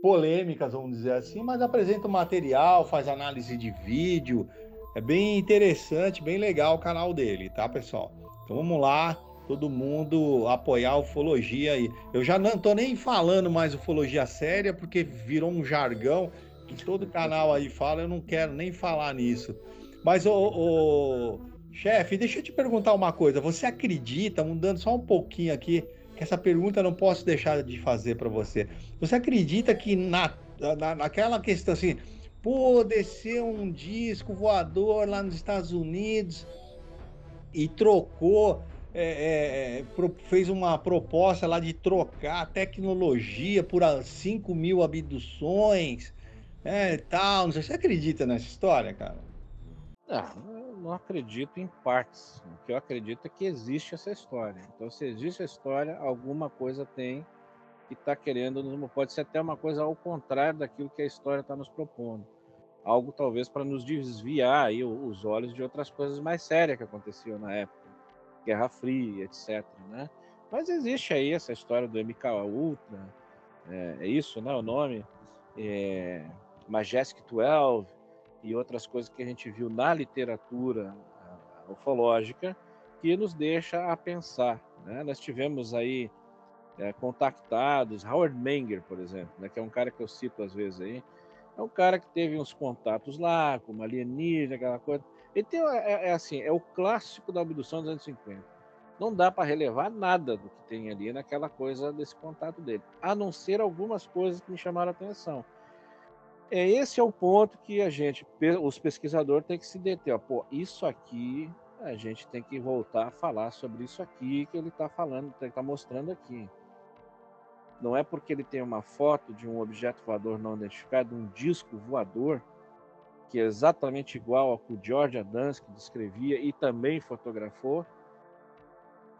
[SPEAKER 1] polêmicas, vamos dizer assim, mas apresenta material, faz análise de vídeo. É bem interessante, bem legal o canal dele, tá, pessoal? Então vamos lá, todo mundo apoiar a ufologia aí. Eu já não tô nem falando mais ufologia séria, porque virou um jargão que todo canal aí fala, eu não quero nem falar nisso. Mas, o, chefe, deixa eu te perguntar uma coisa. Você acredita, mudando só um pouquinho aqui, que essa pergunta eu não posso deixar de fazer para você. Você acredita que na, na, naquela questão assim, pô, descer um disco voador lá nos Estados Unidos e trocou é, é, é fez uma proposta lá de trocar tecnologia por 5 mil abduções, é, tal. Não sei se você acredita nessa história, cara.
[SPEAKER 2] Não, não acredito em partes. O que eu acredito é que existe essa história. Então, se existe a história, alguma coisa tem que está querendo, pode ser até uma coisa ao contrário daquilo que a história está nos propondo. Algo talvez para nos desviar aí os olhos de outras coisas mais sérias que aconteciam na época Guerra Fria, etc. Né? Mas existe aí essa história do MK Ultra, é, é isso, né? O nome é, Majestic 12 e outras coisas que a gente viu na literatura ufológica que nos deixa a pensar. Né? Nós tivemos aí é, contactados, Howard Menger, por exemplo, né, que é um cara que eu cito às vezes aí, é um cara que teve uns contatos lá, com uma alienígena, aquela coisa. Ele tem, é, é assim, é o clássico da abdução dos anos 50. Não dá para relevar nada do que tem ali naquela coisa desse contato dele, a não ser algumas coisas que me chamaram a atenção. É, esse é o ponto que a gente, os pesquisadores, têm que se deter. Ó, Pô, isso aqui, a gente tem que voltar a falar sobre isso aqui que ele está falando, que está mostrando aqui. Não é porque ele tem uma foto de um objeto voador não identificado, um disco voador, que é exatamente igual ao que o George Adamski descrevia e também fotografou.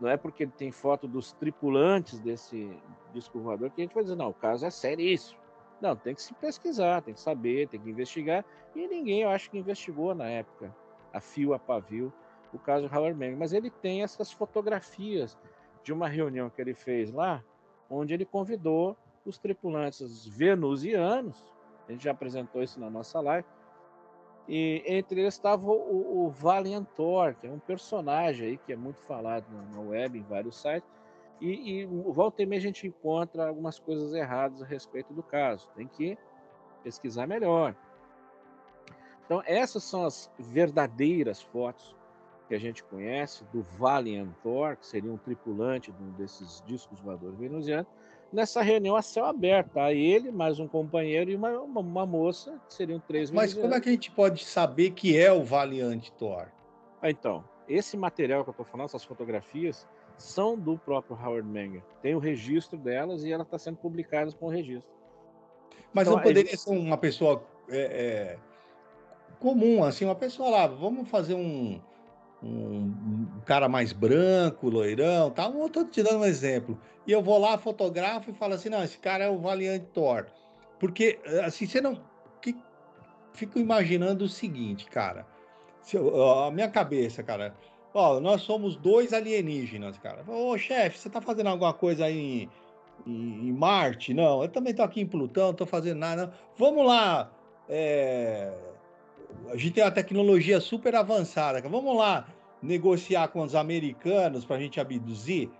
[SPEAKER 2] Não é porque ele tem foto dos tripulantes desse disco voador que a gente vai dizer, não, o caso é seríssimo. Não, tem que se pesquisar, tem que saber, tem que investigar. E ninguém, eu acho que investigou na época, a fio a pavio, o caso Howard Meng. Mas ele tem essas fotografias de uma reunião que ele fez lá, onde ele convidou os tripulantes venusianos, a gente já apresentou isso na nossa live, e entre eles estava o, o Valiantor, que é um personagem aí que é muito falado na, web, em vários sites, e, e volta e meia a gente encontra algumas coisas erradas a respeito do caso. Tem que pesquisar melhor. Então, essas são as verdadeiras fotos que a gente conhece do Valiantor, que seria um tripulante de um desses discos voadores venusianos, nessa reunião a céu aberto. Tá? Ele, mais um companheiro e uma, uma, uma moça, que seriam três
[SPEAKER 1] Mas como é que a gente pode saber que é o Valiant Thor?
[SPEAKER 2] Ah, então, esse material que eu estou falando, essas fotografias, são do próprio Howard Menger. Tem o registro delas e ela está sendo publicada com o registro.
[SPEAKER 1] Mas então, não poderia ser uma pessoa é, é, comum, assim, uma pessoa lá, vamos fazer um um, um, cara mais branco, loirão, tal. Eu tô te dando um exemplo. E eu vou lá, fotografo e falo assim: não, esse cara é o Valiant Thor. Porque, assim, você não. Que, fico imaginando o seguinte, cara. Se eu, a minha cabeça, cara. Ó, nós somos dois alienígenas, cara. Ô, chefe, você tá fazendo alguma coisa aí em, em, em, Marte? Não, eu também tô aqui em Plutão, não tô fazendo nada. Não. Vamos lá. É a gente tem uma tecnologia super avançada. Vamos lá negociar com os americanos para a gente abduzir?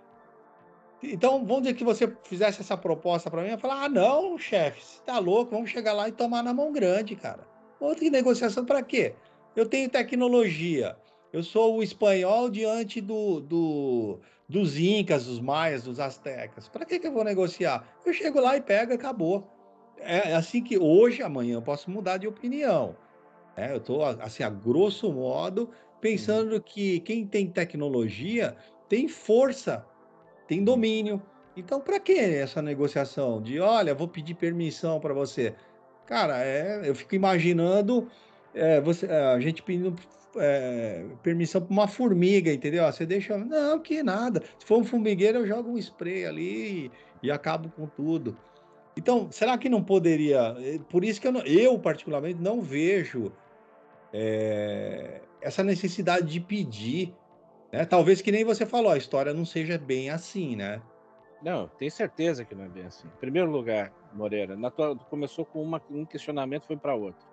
[SPEAKER 1] Então, vamos dizer que você fizesse essa proposta para mim, eu falar: ah, não, chefe, você tá louco, vamos chegar lá e tomar na mão grande, cara. Outra negociação para quê? Eu tenho tecnologia, eu sou o espanhol diante do, do, dos incas, dos maias, dos astecas. Para que, que eu vou negociar? Eu chego lá e pego, acabou. É assim que hoje, amanhã, eu posso mudar de opinião. É, eu estou, assim, a grosso modo, pensando que quem tem tecnologia tem força, tem domínio. Então, para que essa negociação de, olha, vou pedir permissão para você? Cara, é, eu fico imaginando é, você, a gente pedindo é, permissão para uma formiga, entendeu? Você deixa, não, que nada. Se for um formigueiro, eu jogo um spray ali e, e acabo com tudo. Então, será que não poderia? É, por isso que eu, não, eu particularmente não vejo é, essa necessidade de pedir, né? Talvez que nem você falou, a história não seja bem assim, né?
[SPEAKER 2] Não, tenho certeza que não é bem assim. Em primeiro lugar, Moreira, tua, começou com uma, um questionamento foi para outro.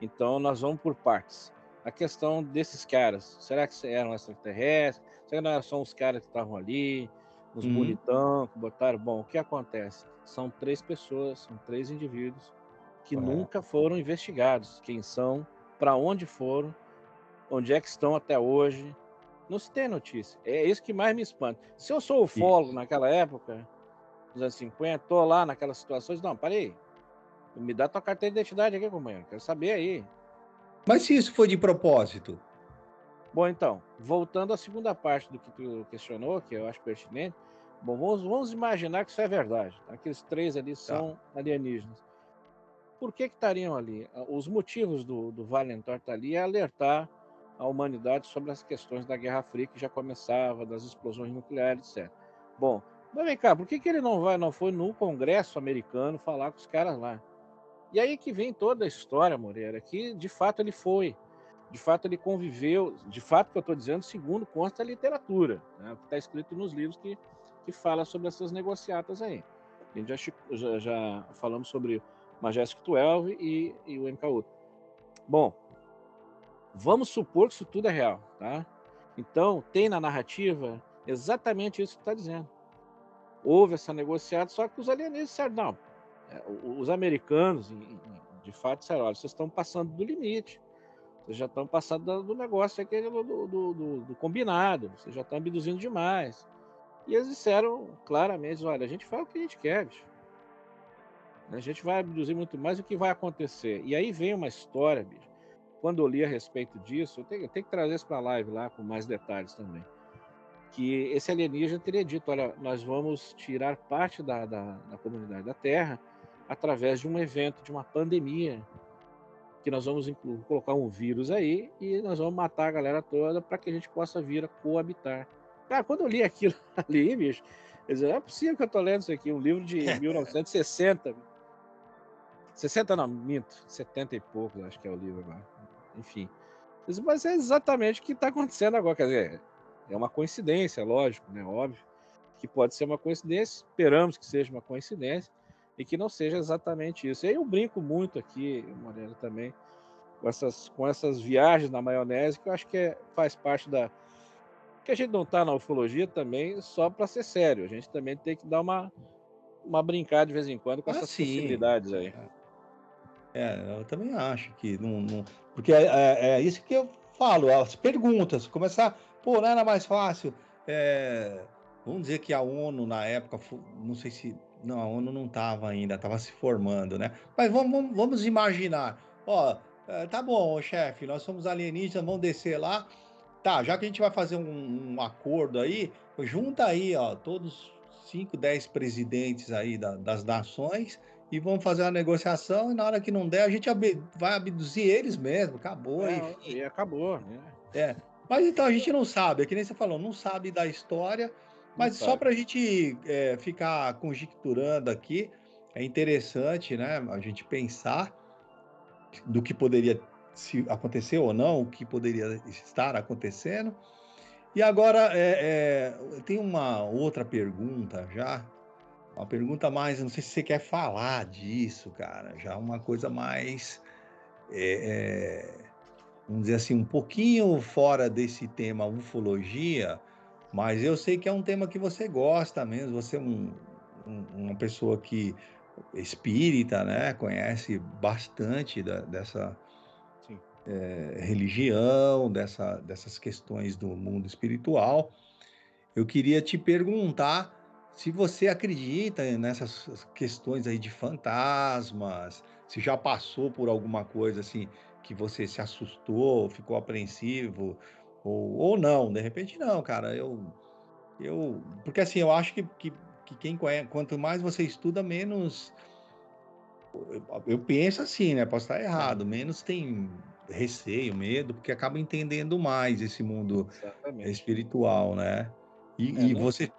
[SPEAKER 2] Então nós vamos por partes. A questão desses caras, será que eram extraterrestres? Será que não eram só os caras que estavam ali, os uhum. bonitão que botaram? Bom, o que acontece? São três pessoas, são três indivíduos que nunca foram investigados. Quem são, para onde foram, onde é que estão até hoje. Não se tem notícia. É isso que mais me espanta. Se eu sou ufólogo naquela época, nos anos 50, tô lá naquelas situações, não, parei. Me dá tua carteira de identidade aqui, companheiro. Quero saber aí.
[SPEAKER 1] Mas se isso foi de propósito?
[SPEAKER 2] Bom, então, voltando à segunda parte do que tu questionou, que eu acho pertinente, bom, vamos, vamos imaginar que isso é verdade. Aqueles três ali tá. são tá. alienígenas por que, estariam ali? Ah, os motivos do, do Valentor estar ali é alertar a humanidade sobre as questões da Guerra Fria que já começava, das explosões nucleares, etc. Bom, mas vem cá, por que, que ele não vai, não foi no Congresso americano falar com os caras lá? E aí que vem toda a história, Moreira, que de fato ele foi, de fato ele conviveu, de fato que eu estou dizendo, segundo consta a literatura, né, está escrito nos livros que, que fala sobre essas negociatas aí. A gente já, já, já falamos sobre Majestic 12 e, e o MK Ultra. Bom, vamos supor que isso tudo é real, tá? Então, tem na narrativa exatamente isso que está dizendo. Houve essa negociada, só que os alienígenas disseram, não, é, os americanos, de fato, disseram, olha, vocês estão passando do limite, vocês já estão passando do negócio aqui do, do, do, do combinado, vocês já estão abduzindo demais. E eles disseram claramente, olha, a gente faz o que a gente quer, bicho. A gente vai abduzir muito mais o que vai acontecer. E aí vem uma história, bicho. Quando eu li a respeito disso, eu tenho, eu tenho que trazer isso para a live lá com mais detalhes também. Que esse alienígena teria dito: olha, nós vamos tirar parte da, da, da comunidade da Terra através de um evento, de uma pandemia, que nós vamos colocar um vírus aí e nós vamos matar a galera toda para que a gente possa vir a coabitar. Cara, quando eu li aquilo ali, bicho, eu disse, é possível que eu tô lendo isso aqui, um livro de 1960. 60 não, minto, 70 e poucos, acho que é o livro agora. Enfim. Mas é exatamente o que está acontecendo agora. Quer dizer, é uma coincidência, lógico, né? Óbvio que pode ser uma coincidência, esperamos que seja uma coincidência e que não seja exatamente isso. E aí eu brinco muito aqui, Moreno, também, com essas, com essas viagens na maionese, que eu acho que é, faz parte da. que a gente não está na ufologia também só para ser sério, a gente também tem que dar uma, uma brincada de vez em quando com ah, essas sim. possibilidades aí.
[SPEAKER 1] É, eu também acho que não. não... Porque é, é, é, isso que eu falo, as perguntas, começar, pô, não era mais fácil. É, vamos dizer que a ONU, na época, não sei se. Não, a ONU não estava ainda, estava se formando, né? Mas vamos, vamos, vamos imaginar. Ó, é, tá bom, chefe, nós somos alienígenas, vamos descer lá. Tá, já que a gente vai fazer um, um acordo aí, junta aí, ó, todos 5, 10 presidentes aí da, das nações e vamos fazer uma negociação e na hora que não der, a gente ab vai abduzir eles mesmo, acabou.
[SPEAKER 2] É, e... e acabou, né?
[SPEAKER 1] É. Mas então a gente não sabe, é que nem você falou, não sabe da história, mas só para a gente é, ficar conjecturando aqui, é interessante, né, a gente pensar do que poderia se acontecer ou não, o que poderia estar acontecendo. E agora é, é, tem uma outra pergunta já uma pergunta mais, não sei se você quer falar disso, cara. Já uma coisa mais, é, vamos dizer assim, um pouquinho fora desse tema ufologia, mas eu sei que é um tema que você gosta mesmo. Você é um, um, uma pessoa que espírita, né? Conhece bastante da, dessa é, religião, dessa, dessas questões do mundo espiritual. Eu queria te perguntar se você acredita nessas questões aí de fantasmas, se já passou por alguma coisa assim que você se assustou, ficou apreensivo, ou, ou não, de repente não, cara, eu, eu, porque assim, eu acho que, que, que quem conhece, quanto mais você estuda, menos, eu, eu penso assim, né, posso estar errado, menos tem receio, medo, porque acaba entendendo mais esse mundo Exatamente. espiritual, né? E, é, e você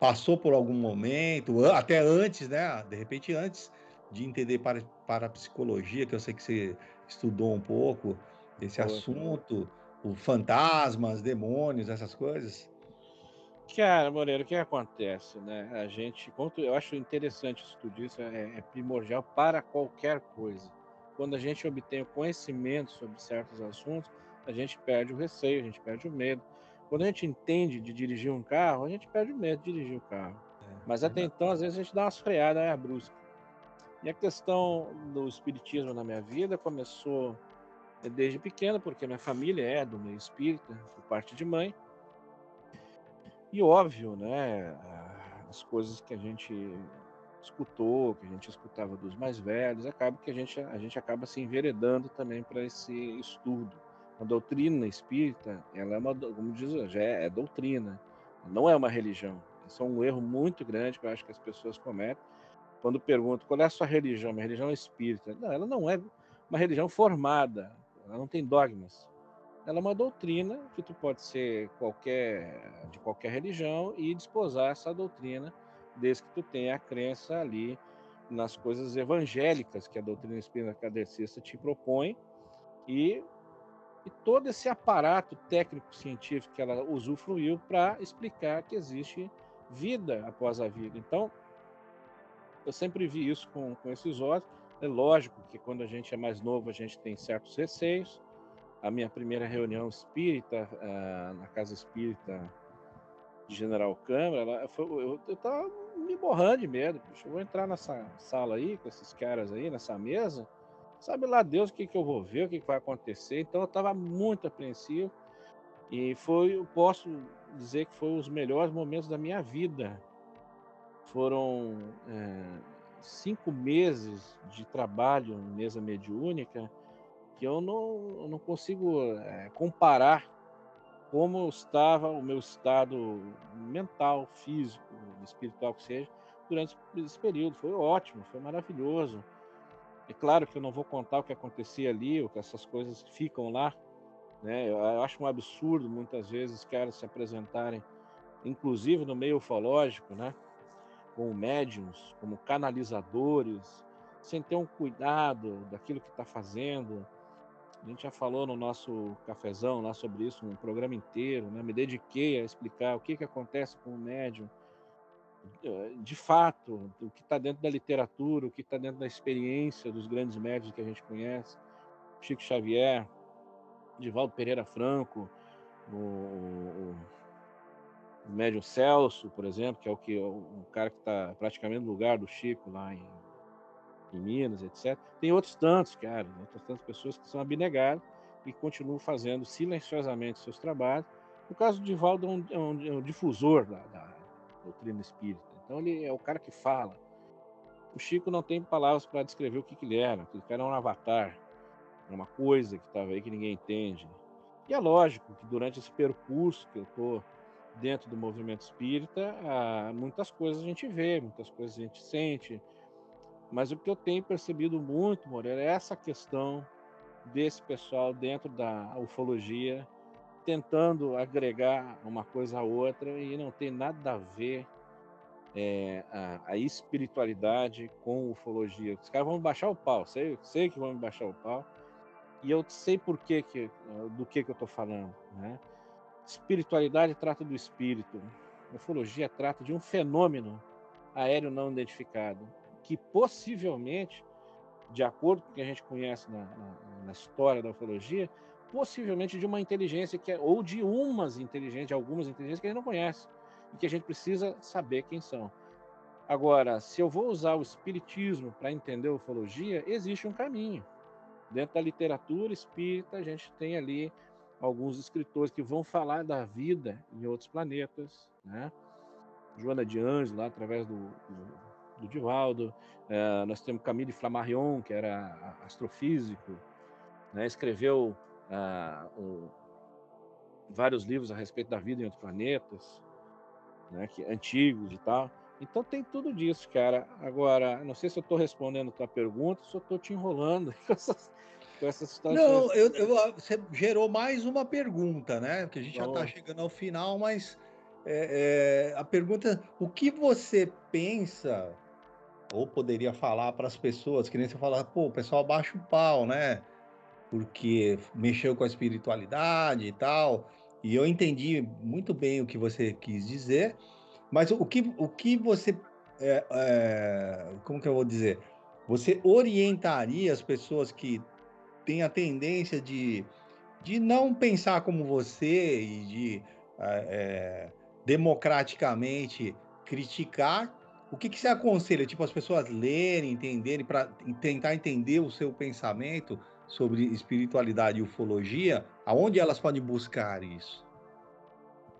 [SPEAKER 1] passou por algum momento, até antes, né? De repente, antes de entender para, para a psicologia, que eu sei que você estudou um pouco esse assunto, o fantasmas, demônios, essas coisas.
[SPEAKER 2] Cara, Moreira, o que acontece, né? A gente, eu acho interessante isso tudo isso, é, é primordial para qualquer coisa. Quando a gente obtém o conhecimento sobre certos assuntos, a gente perde o receio, a gente perde o medo, quando a gente entende de dirigir um carro, a gente perde o medo de dirigir o carro. É, Mas até então, às vezes, a gente dá umas freadas é brusca. E a questão do espiritismo na minha vida começou desde pequeno, porque minha família é do meio espírita, por parte de mãe. E óbvio, né, as coisas que a gente escutou, que a gente escutava dos mais velhos, acaba que a gente, a gente acaba se enveredando também para esse estudo. A doutrina espírita, ela é uma, como diz, já é, é doutrina, não é uma religião. Isso é um erro muito grande que eu acho que as pessoas cometem quando perguntam qual é a sua religião, minha religião é espírita. Não, ela não é uma religião formada, ela não tem dogmas. Ela é uma doutrina que tu pode ser qualquer de qualquer religião e desposar essa doutrina desde que tu tenha a crença ali nas coisas evangélicas que a doutrina espírita kardecista te propõe e e todo esse aparato técnico-científico que ela usufruiu para explicar que existe vida após a vida. Então, eu sempre vi isso com, com esses olhos. É lógico que quando a gente é mais novo, a gente tem certos receios, a minha primeira reunião espírita, uh, na Casa Espírita de General Câmara, foi, eu, eu tava me borrando de medo. Eu vou entrar nessa sala aí, com esses caras aí, nessa mesa, sabe lá Deus o que, que eu vou ver, o que, que vai acontecer. Então eu estava muito apreensivo e foi, eu posso dizer que foi os melhores momentos da minha vida. Foram é, cinco meses de trabalho em mesa mediúnica que eu não, não consigo é, comparar como estava o meu estado mental, físico, espiritual que seja, durante esse período. Foi ótimo, foi maravilhoso. É claro que eu não vou contar o que acontecia ali, ou que essas coisas ficam lá. Né? Eu acho um absurdo, muitas vezes, caras se apresentarem, inclusive no meio ufológico, né? como médiums, como canalizadores, sem ter um cuidado daquilo que está fazendo, a gente já falou no nosso cafezão lá sobre isso, um programa inteiro, né? Me dediquei a explicar o que, que acontece com o médium, de fato, o que está dentro da literatura, o que está dentro da experiência dos grandes médios que a gente conhece, Chico Xavier, Divaldo Pereira Franco, o, o, o médium Celso, por exemplo, que é o que o cara que está praticamente no lugar do Chico lá em em Minas, etc. Tem outros tantos, cara, outras tantas pessoas que são abnegadas e continuam fazendo silenciosamente seus trabalhos. No caso do Divaldo, é um, é um, é um difusor da, da, doutrina espírita. Então, ele é o cara que fala. O Chico não tem palavras para descrever o que, que ele era. Aquele cara é um avatar, é uma coisa que estava aí que ninguém entende. E é lógico que durante esse percurso que eu estou dentro do movimento espírita, muitas coisas a gente vê, muitas coisas a gente sente, mas o que eu tenho percebido muito, Moreira, é essa questão desse pessoal dentro da ufologia tentando agregar uma coisa a outra e não tem nada a ver é, a, a, espiritualidade com ufologia. Os caras vão baixar o pau, sei, sei que vão me baixar o pau. E eu sei por que, que do que, que eu estou falando. Né? Espiritualidade trata do espírito, ufologia trata de um fenômeno aéreo não identificado que possivelmente, de acordo com o que a gente conhece na, na, na história da ufologia, possivelmente de uma inteligência que é, ou de umas inteligências, algumas inteligências que a gente não conhece e que a gente precisa saber quem são. Agora, se eu vou usar o espiritismo para entender a ufologia, existe um caminho. Dentro da literatura espírita, a gente tem ali alguns escritores que vão falar da vida em outros planetas, né? Joana de Anjos, lá através do, do do Divaldo. É, nós temos Camille Flammarion, que era astrofísico, né, escreveu uh, vários livros a respeito da vida em outros planetas, né, que, antigos e tal. Então tem tudo disso, cara. Agora, não sei se eu estou respondendo a tua pergunta, se eu estou te enrolando com essas, com essas situações.
[SPEAKER 1] Não, eu, eu, você gerou mais uma pergunta, né? Que a gente já está chegando ao final, mas é, é, a pergunta: o que você pensa ou poderia falar para as pessoas, que nem você falar, pô, o pessoal baixa o pau, né? Porque mexeu com a espiritualidade e tal. E eu entendi muito bem o que você quis dizer, mas o que, o que você. É, é, como que eu vou dizer? Você orientaria as pessoas que têm a tendência de, de não pensar como você e de é, democraticamente criticar o que, que você aconselha? Tipo, as pessoas lerem, entenderem, para tentar entender o seu pensamento sobre espiritualidade e ufologia, aonde elas podem buscar isso?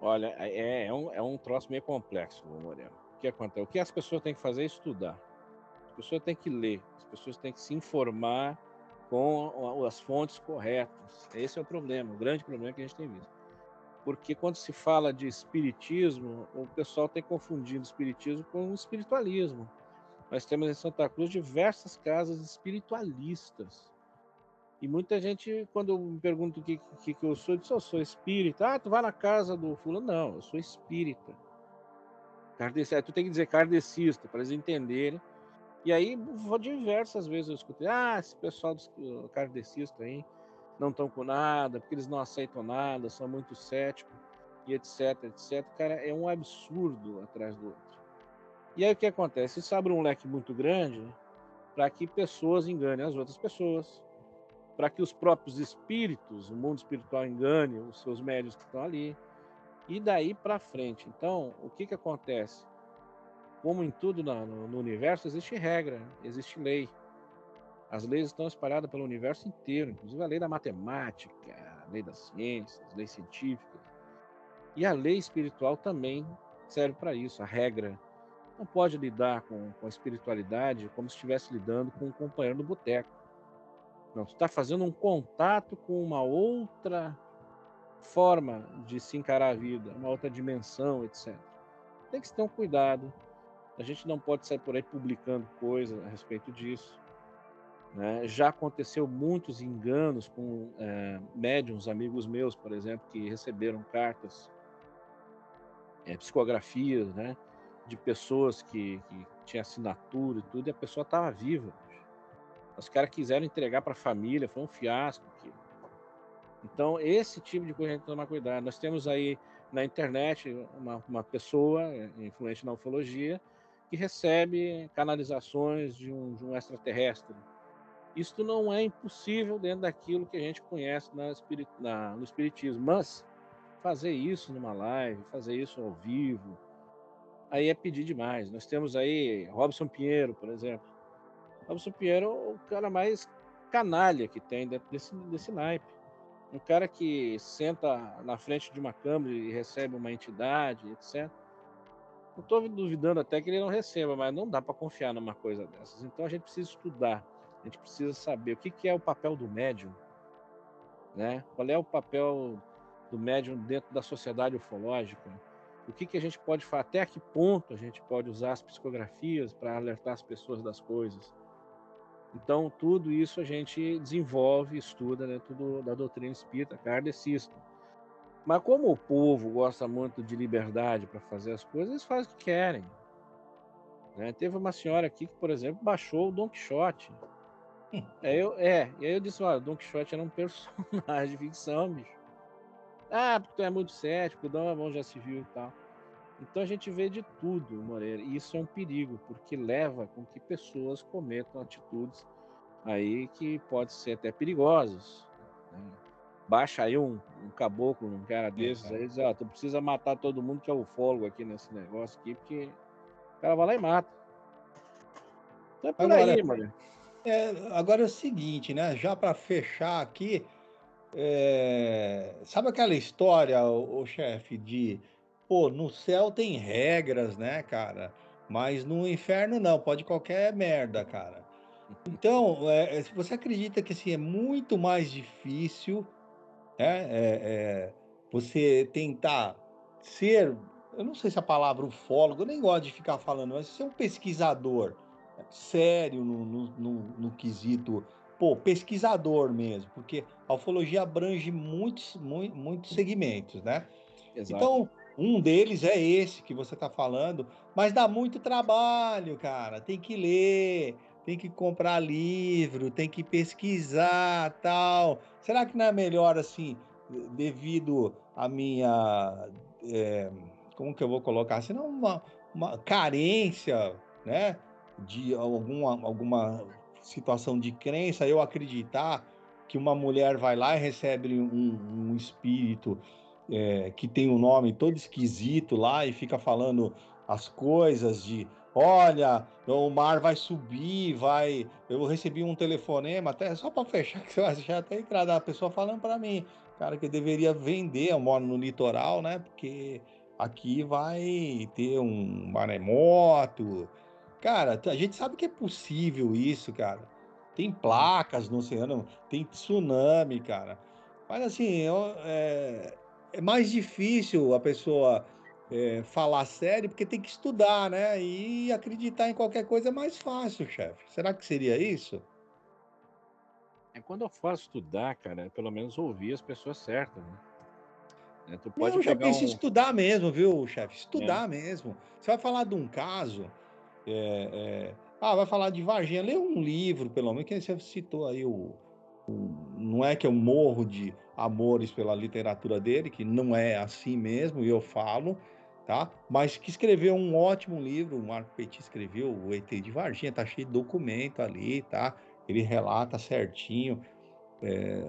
[SPEAKER 2] Olha, é, é, um, é um troço meio complexo, Moreno. O que acontece? O que as pessoas têm que fazer é estudar. As pessoas têm que ler, as pessoas têm que se informar com as fontes corretas. Esse é o problema, o grande problema que a gente tem visto porque quando se fala de espiritismo, o pessoal tem confundido espiritismo com espiritualismo. Nós temos em Santa Cruz diversas casas espiritualistas. E muita gente, quando me pergunto o que, que, que eu sou, eu digo, eu sou espírita. Ah, tu vai na casa do fulano? Não, eu sou espírita. Kardecista, tu tem que dizer kardecista, para eles entenderem. E aí, diversas vezes eu escutei, ah, esse pessoal dos kardecistas aí, não estão com nada, porque eles não aceitam nada, são muito céticos e etc, etc. Cara, é um absurdo atrás do outro. E aí o que acontece? Isso abre um leque muito grande para que pessoas enganem as outras pessoas. Para que os próprios espíritos, o mundo espiritual engane os seus médios que estão ali. E daí para frente. Então, o que, que acontece? Como em tudo no, no universo, existe regra, existe lei. As leis estão espalhadas pelo universo inteiro, inclusive a lei da matemática, a lei das ciências, as leis científicas. E a lei espiritual também serve para isso, a regra. Não pode lidar com, com a espiritualidade como se estivesse lidando com um companheiro no boteco. Não, você está fazendo um contato com uma outra forma de se encarar a vida, uma outra dimensão, etc. Tem que ter um cuidado. A gente não pode sair por aí publicando coisas a respeito disso. Né? Já aconteceu muitos enganos com é, médiums, amigos meus, por exemplo, que receberam cartas, é, psicografias, né? de pessoas que, que tinham assinatura e tudo, e a pessoa estava viva. Os caras quiseram entregar para a família, foi um fiasco. Então, esse tipo de coisa a gente tem que tomar cuidado. Nós temos aí na internet uma, uma pessoa é, influente na ufologia que recebe canalizações de um, de um extraterrestre isto não é impossível dentro daquilo que a gente conhece na, espirit, na, no Espiritismo, mas fazer isso numa live, fazer isso ao vivo, aí é pedir demais. Nós temos aí Robson Pinheiro, por exemplo. Robson Pinheiro é o cara mais canalha que tem dentro desse, desse naipe. Um cara que senta na frente de uma câmera e recebe uma entidade, etc. Não estou duvidando até que ele não receba, mas não dá para confiar numa coisa dessas. Então a gente precisa estudar a gente precisa saber o que, que é o papel do médium, né? Qual é o papel do médium dentro da sociedade ufológica? O que, que a gente pode fazer? Até que ponto a gente pode usar as psicografias para alertar as pessoas das coisas? Então, tudo isso a gente desenvolve, estuda dentro do, da doutrina espírita kardecista. Mas como o povo gosta muito de liberdade para fazer as coisas, eles fazem o que querem. Né? Teve uma senhora aqui que, por exemplo, baixou o Don Quixote. É, eu, é, e aí eu disse, olha, Don Quixote era um personagem de ficção, bicho. Ah, porque tu é muito cético, o Dom já se viu e tal. Então a gente vê de tudo, Moreira, e isso é um perigo, porque leva com que pessoas cometam atitudes aí que podem ser até perigosas. Né? Baixa aí um, um caboclo, um cara desses, é, aí diz, ó, tu precisa matar todo mundo que é ufólogo aqui nesse negócio aqui, porque o cara vai lá e mata.
[SPEAKER 1] Então é por Agora, aí, Moreira. É, agora é o seguinte, né? Já para fechar aqui, é... sabe aquela história, o, o chefe, de pô, no céu tem regras, né, cara? Mas no inferno não, pode qualquer merda, cara. Então, é, se você acredita que assim, é muito mais difícil né, é, é, você tentar ser, eu não sei se a palavra ufólogo, eu nem gosto de ficar falando, mas ser um pesquisador sério no, no, no, no quesito pô, pesquisador mesmo, porque a ufologia abrange muitos, muitos, segmentos, né? Exato. Então, um deles é esse que você está falando, mas dá muito trabalho, cara. Tem que ler, tem que comprar livro, tem que pesquisar, tal. Será que não é melhor assim, devido à minha, é, como que eu vou colocar, assim, não uma, uma carência, né? de alguma, alguma situação de crença, eu acreditar que uma mulher vai lá e recebe um, um espírito é, que tem um nome todo esquisito lá e fica falando as coisas de olha, o mar vai subir, vai. Eu recebi um telefonema, até só para fechar, que você já até entrada a pessoa falando para mim, cara, que eu deveria vender, eu moro no litoral, né? Porque aqui vai ter um maremoto, Cara, a gente sabe que é possível isso, cara. Tem placas no oceano, tem tsunami, cara. Mas assim, é, é mais difícil a pessoa é, falar sério, porque tem que estudar, né? E acreditar em qualquer coisa é mais fácil, chefe. Será que seria isso?
[SPEAKER 2] É quando eu faço estudar, cara, é pelo menos ouvir as pessoas certas, né?
[SPEAKER 1] É, tu pode Não, eu já pensei um... estudar mesmo, viu, chefe? Estudar é. mesmo. Você vai falar de um caso, é, é, ah, vai falar de Varginha, lê um livro, pelo menos, que você citou aí o, o, Não é que eu morro de amores pela literatura dele, que não é assim mesmo, e eu falo, tá? Mas que escreveu um ótimo livro, o Marco Petit escreveu, o ET de Varginha, tá cheio de documento ali, tá? Ele relata certinho. é,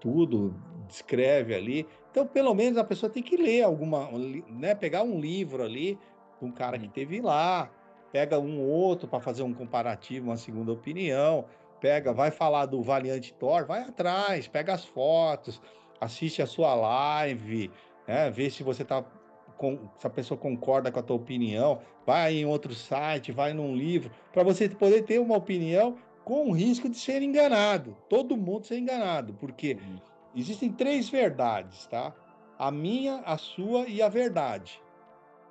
[SPEAKER 1] tudo, descreve ali. Então, pelo menos a pessoa tem que ler alguma, né? Pegar um livro ali, um cara que teve lá, pega um outro para fazer um comparativo, uma segunda opinião, pega, vai falar do Valiante Thor, vai atrás, pega as fotos, assiste a sua live, né? Vê se você tá com, se a pessoa concorda com a tua opinião, vai em outro site, vai num livro, para você poder ter uma opinião com o risco de ser enganado. Todo mundo ser enganado, porque uhum. existem três verdades, tá? A minha, a sua e a verdade.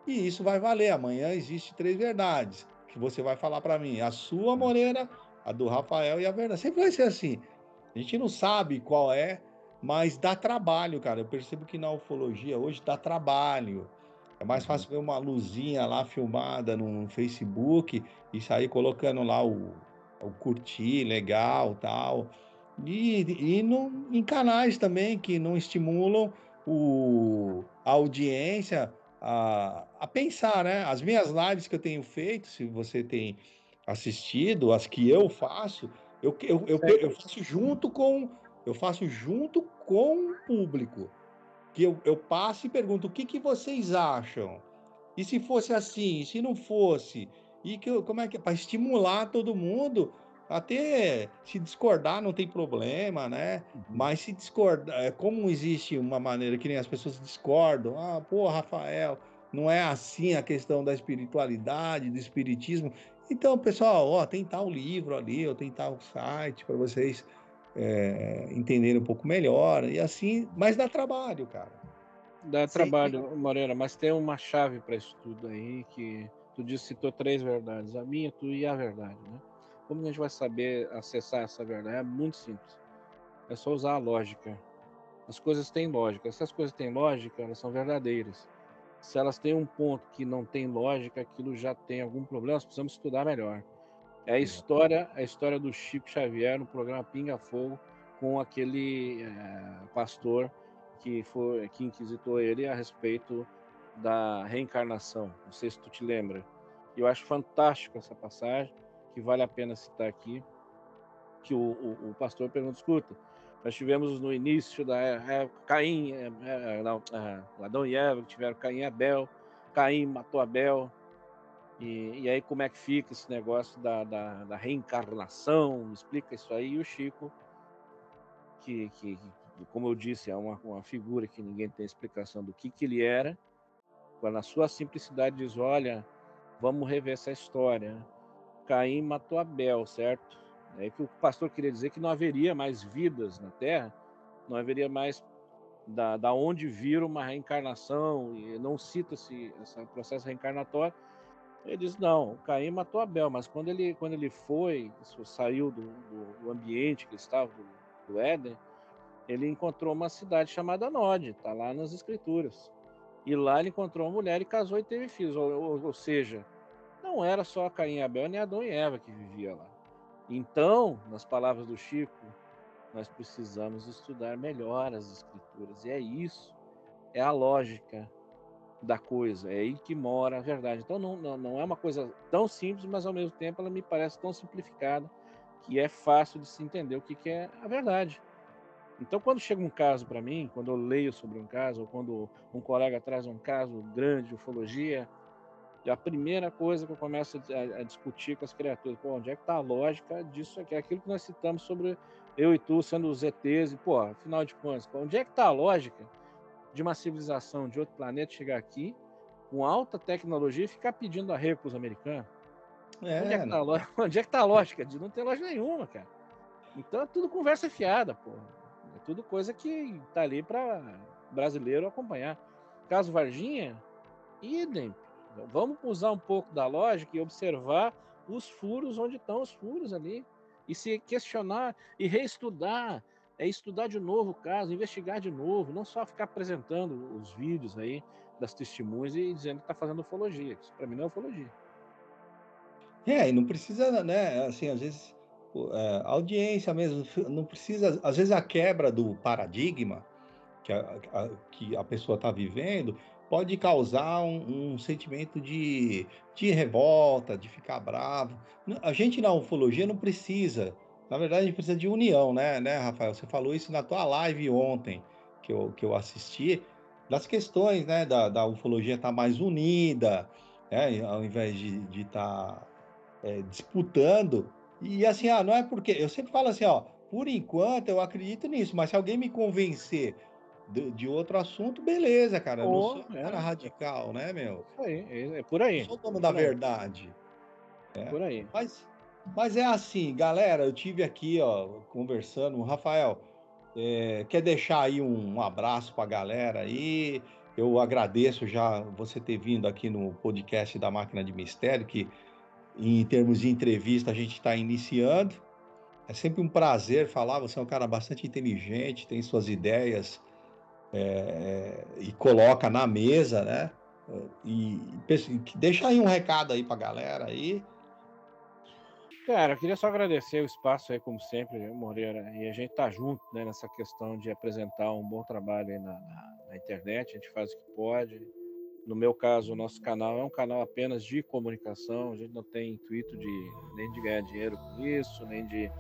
[SPEAKER 1] E isso vai valer. Amanhã existe três verdades que você vai falar para mim. A sua, uhum. Moreira, a do Rafael e a verdade. Sempre vai ser assim. A gente não sabe qual é, mas dá trabalho, cara. Eu percebo que na ufologia hoje dá trabalho. É mais uhum. fácil ver uma luzinha lá filmada no Facebook e sair colocando lá o, o curtir, legal, tal. E, e no, em canais também que não estimulam o, a audiência a, a pensar, né? As minhas lives que eu tenho feito, se você tem assistido, as que eu faço, eu, eu, eu, eu faço junto com eu faço junto com o público. Que eu, eu passo e pergunto o que, que vocês acham? E se fosse assim, e se não fosse? E que, como é que é? Para estimular todo mundo até se discordar não tem problema, né? Uhum. Mas se discordar, é, como existe uma maneira que nem as pessoas discordam, ah, pô, Rafael, não é assim a questão da espiritualidade, do espiritismo. Então, pessoal, ó, tem tal livro ali, ou tem tal site para vocês é, entenderem um pouco melhor. E assim, mas dá trabalho, cara.
[SPEAKER 2] Dá Sim. trabalho, Moreira, mas tem uma chave para isso tudo aí que tu disse, citou três verdades, a minha, tu e a verdade, né? Como a gente vai saber acessar essa verdade? É muito simples. É só usar a lógica. As coisas têm lógica. Se as coisas têm lógica, elas são verdadeiras. Se elas têm um ponto que não tem lógica, aquilo já tem algum problema, nós precisamos estudar melhor. É a história, a história do Chico Xavier no programa Pinga Fogo com aquele é, pastor que foi que inquisitou ele a respeito da reencarnação. Não sei se tu te lembra. Eu acho fantástico essa passagem que vale a pena citar aqui, que o, o, o pastor pergunta, escuta, nós tivemos no início da é, Caim, é, é, não, Adão e Eva, tiveram Caim e Abel, Caim matou Abel, e, e aí como é que fica esse negócio da, da, da reencarnação, explica isso aí, e o Chico, que, que, como eu disse, é uma, uma figura que ninguém tem explicação do que, que ele era, na sua simplicidade diz, olha, vamos rever essa história, Caim matou Abel, certo? É que o pastor queria dizer que não haveria mais vidas na Terra, não haveria mais da, da onde vir uma reencarnação, e não cita-se esse processo reencarnatório. Ele diz, não, Caim matou Abel, mas quando ele, quando ele foi, saiu do, do, ambiente que estava, do, do, Éden, ele encontrou uma cidade chamada Nod, está lá nas escrituras. E lá ele encontrou uma mulher e casou e teve filhos, ou, ou, ou seja, não era só Caim e Abel, nem Adão e Eva que vivia lá. Então, nas palavras do Chico, nós precisamos estudar melhor as escrituras. E é isso, é a lógica da coisa, é aí que mora a verdade. Então não, não, é uma coisa tão simples, mas ao mesmo tempo ela me parece tão simplificada que é fácil de se entender o que, que é a verdade. Então, quando chega um caso para mim, quando eu leio sobre um caso, ou quando um colega traz um caso grande de ufologia, e a primeira coisa que eu começo a, a discutir com as criaturas, pô, onde é que está a lógica disso aqui? Aquilo que nós citamos sobre eu e tu sendo os ETs, e, pô, afinal de contas, onde é que está a lógica de uma civilização de outro planeta chegar aqui com alta tecnologia e ficar pedindo arrego para os americanos? É, onde, é que tá a onde é que tá a lógica? De não ter lógica nenhuma, cara. Então é tudo conversa fiada, pô. É tudo coisa que tá ali para brasileiro acompanhar. Caso Varginha, idem. Vamos usar um pouco da lógica e observar os furos onde estão os furos ali e se questionar e reestudar, é estudar de novo o caso, investigar de novo, não só ficar apresentando os vídeos aí das testemunhas e dizendo que está fazendo ufologia. Isso para mim não é ufologia.
[SPEAKER 1] É, e não precisa, né? Assim, às vezes é, a audiência mesmo não precisa, às vezes a quebra do paradigma que a, a que a pessoa está vivendo pode causar um, um sentimento de, de revolta, de ficar bravo. A gente na ufologia não precisa na verdade, a gente precisa de união, né, né, Rafael? Você falou isso na tua live ontem, que eu, que eu assisti, das questões, né, da, da ufologia estar tá mais unida, né, ao invés de estar tá, é, disputando. E assim, ah, não é porque. Eu sempre falo assim, ó, por enquanto eu acredito nisso, mas se alguém me convencer de, de outro assunto, beleza, cara. Oh, não sou cara é. radical, né, meu?
[SPEAKER 2] É, é, é por aí. Eu
[SPEAKER 1] sou dono da verdade.
[SPEAKER 2] É. Por aí.
[SPEAKER 1] Mas, mas é assim, galera, eu tive aqui, ó, conversando, Rafael, é, quer deixar aí um, um abraço para a galera aí? Eu agradeço já você ter vindo aqui no podcast da Máquina de Mistério, que em termos de entrevista a gente está iniciando. É sempre um prazer falar. Você é um cara bastante inteligente, tem suas ideias é, e coloca na mesa, né? E, e deixa aí um recado aí para a galera aí.
[SPEAKER 2] Cara, eu queria só agradecer o espaço aí, como sempre, Moreira, e a gente tá junto né, nessa questão de apresentar um bom trabalho aí na, na, na, internet, a gente faz o que pode. No meu caso, o nosso canal é um canal apenas de comunicação, a gente não tem intuito de nem de ganhar dinheiro com isso, nem de,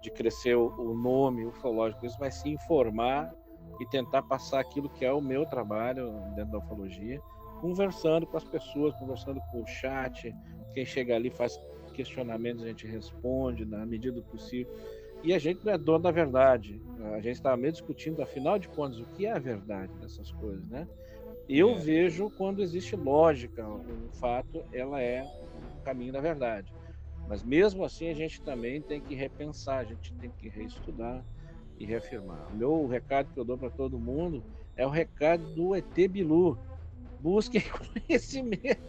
[SPEAKER 2] de crescer o, o nome ufológico, isso vai se informar e tentar passar aquilo que é o meu trabalho dentro da ufologia, conversando com as pessoas, conversando com o chat, quem chega ali faz questionamentos a gente responde na medida do possível. E a gente não é dono da verdade. A gente estava meio discutindo, afinal de contas, o que é a verdade dessas coisas, né? Eu é. vejo quando existe lógica, um fato, ela é o caminho da verdade. Mas mesmo assim, a gente também tem que repensar, a gente tem que reestudar e reafirmar. O meu recado que eu dou para todo mundo é o recado do ET Bilu. Busquem conhecimento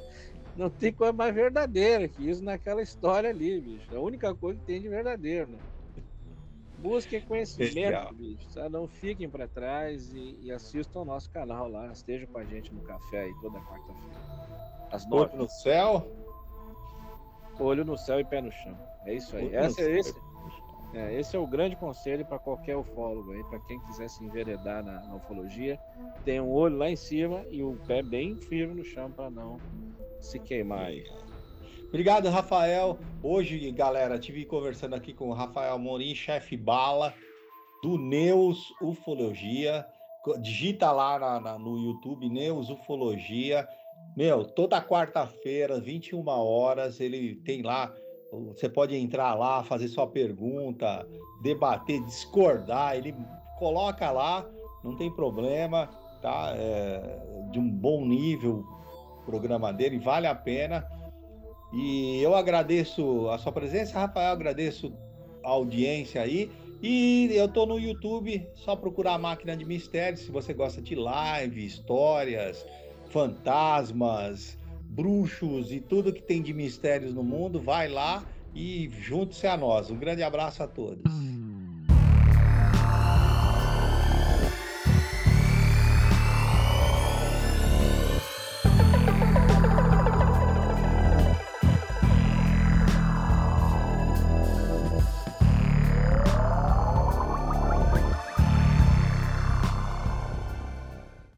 [SPEAKER 2] não tem coisa mais verdadeira que isso naquela história ali, bicho. É a única coisa que tem de verdadeiro, né? Busquem conhecimento, bicho. Tá? Não fiquem para trás e, e, assistam ao nosso canal lá. Estejam com a gente no café aí toda quarta-feira.
[SPEAKER 1] Às nove. Olho no céu?
[SPEAKER 2] Olho no céu e pé no chão. É isso aí. Essa, esse, é, esse é o grande conselho para qualquer ufólogo aí, para quem quiser se enveredar na, na ufologia. Tem um olho lá em cima e o pé bem firme no chão para não se queimar aí.
[SPEAKER 1] Obrigado, Rafael. Hoje, galera, tive conversando aqui com o Rafael Morim, chefe bala do Neus Ufologia. Digita lá na, na, no YouTube Neus Ufologia. Meu, toda quarta-feira, 21 horas, ele tem lá. Você pode entrar lá, fazer sua pergunta, debater, discordar. Ele coloca lá, não tem problema, tá? É, de um bom nível, programa dele, vale a pena. E eu agradeço a sua presença, Rafael, agradeço a audiência aí. E eu tô no YouTube, só procurar a Máquina de Mistérios, se você gosta de live, histórias, fantasmas, bruxos e tudo que tem de mistérios no mundo, vai lá e junte-se a nós. Um grande abraço a todos.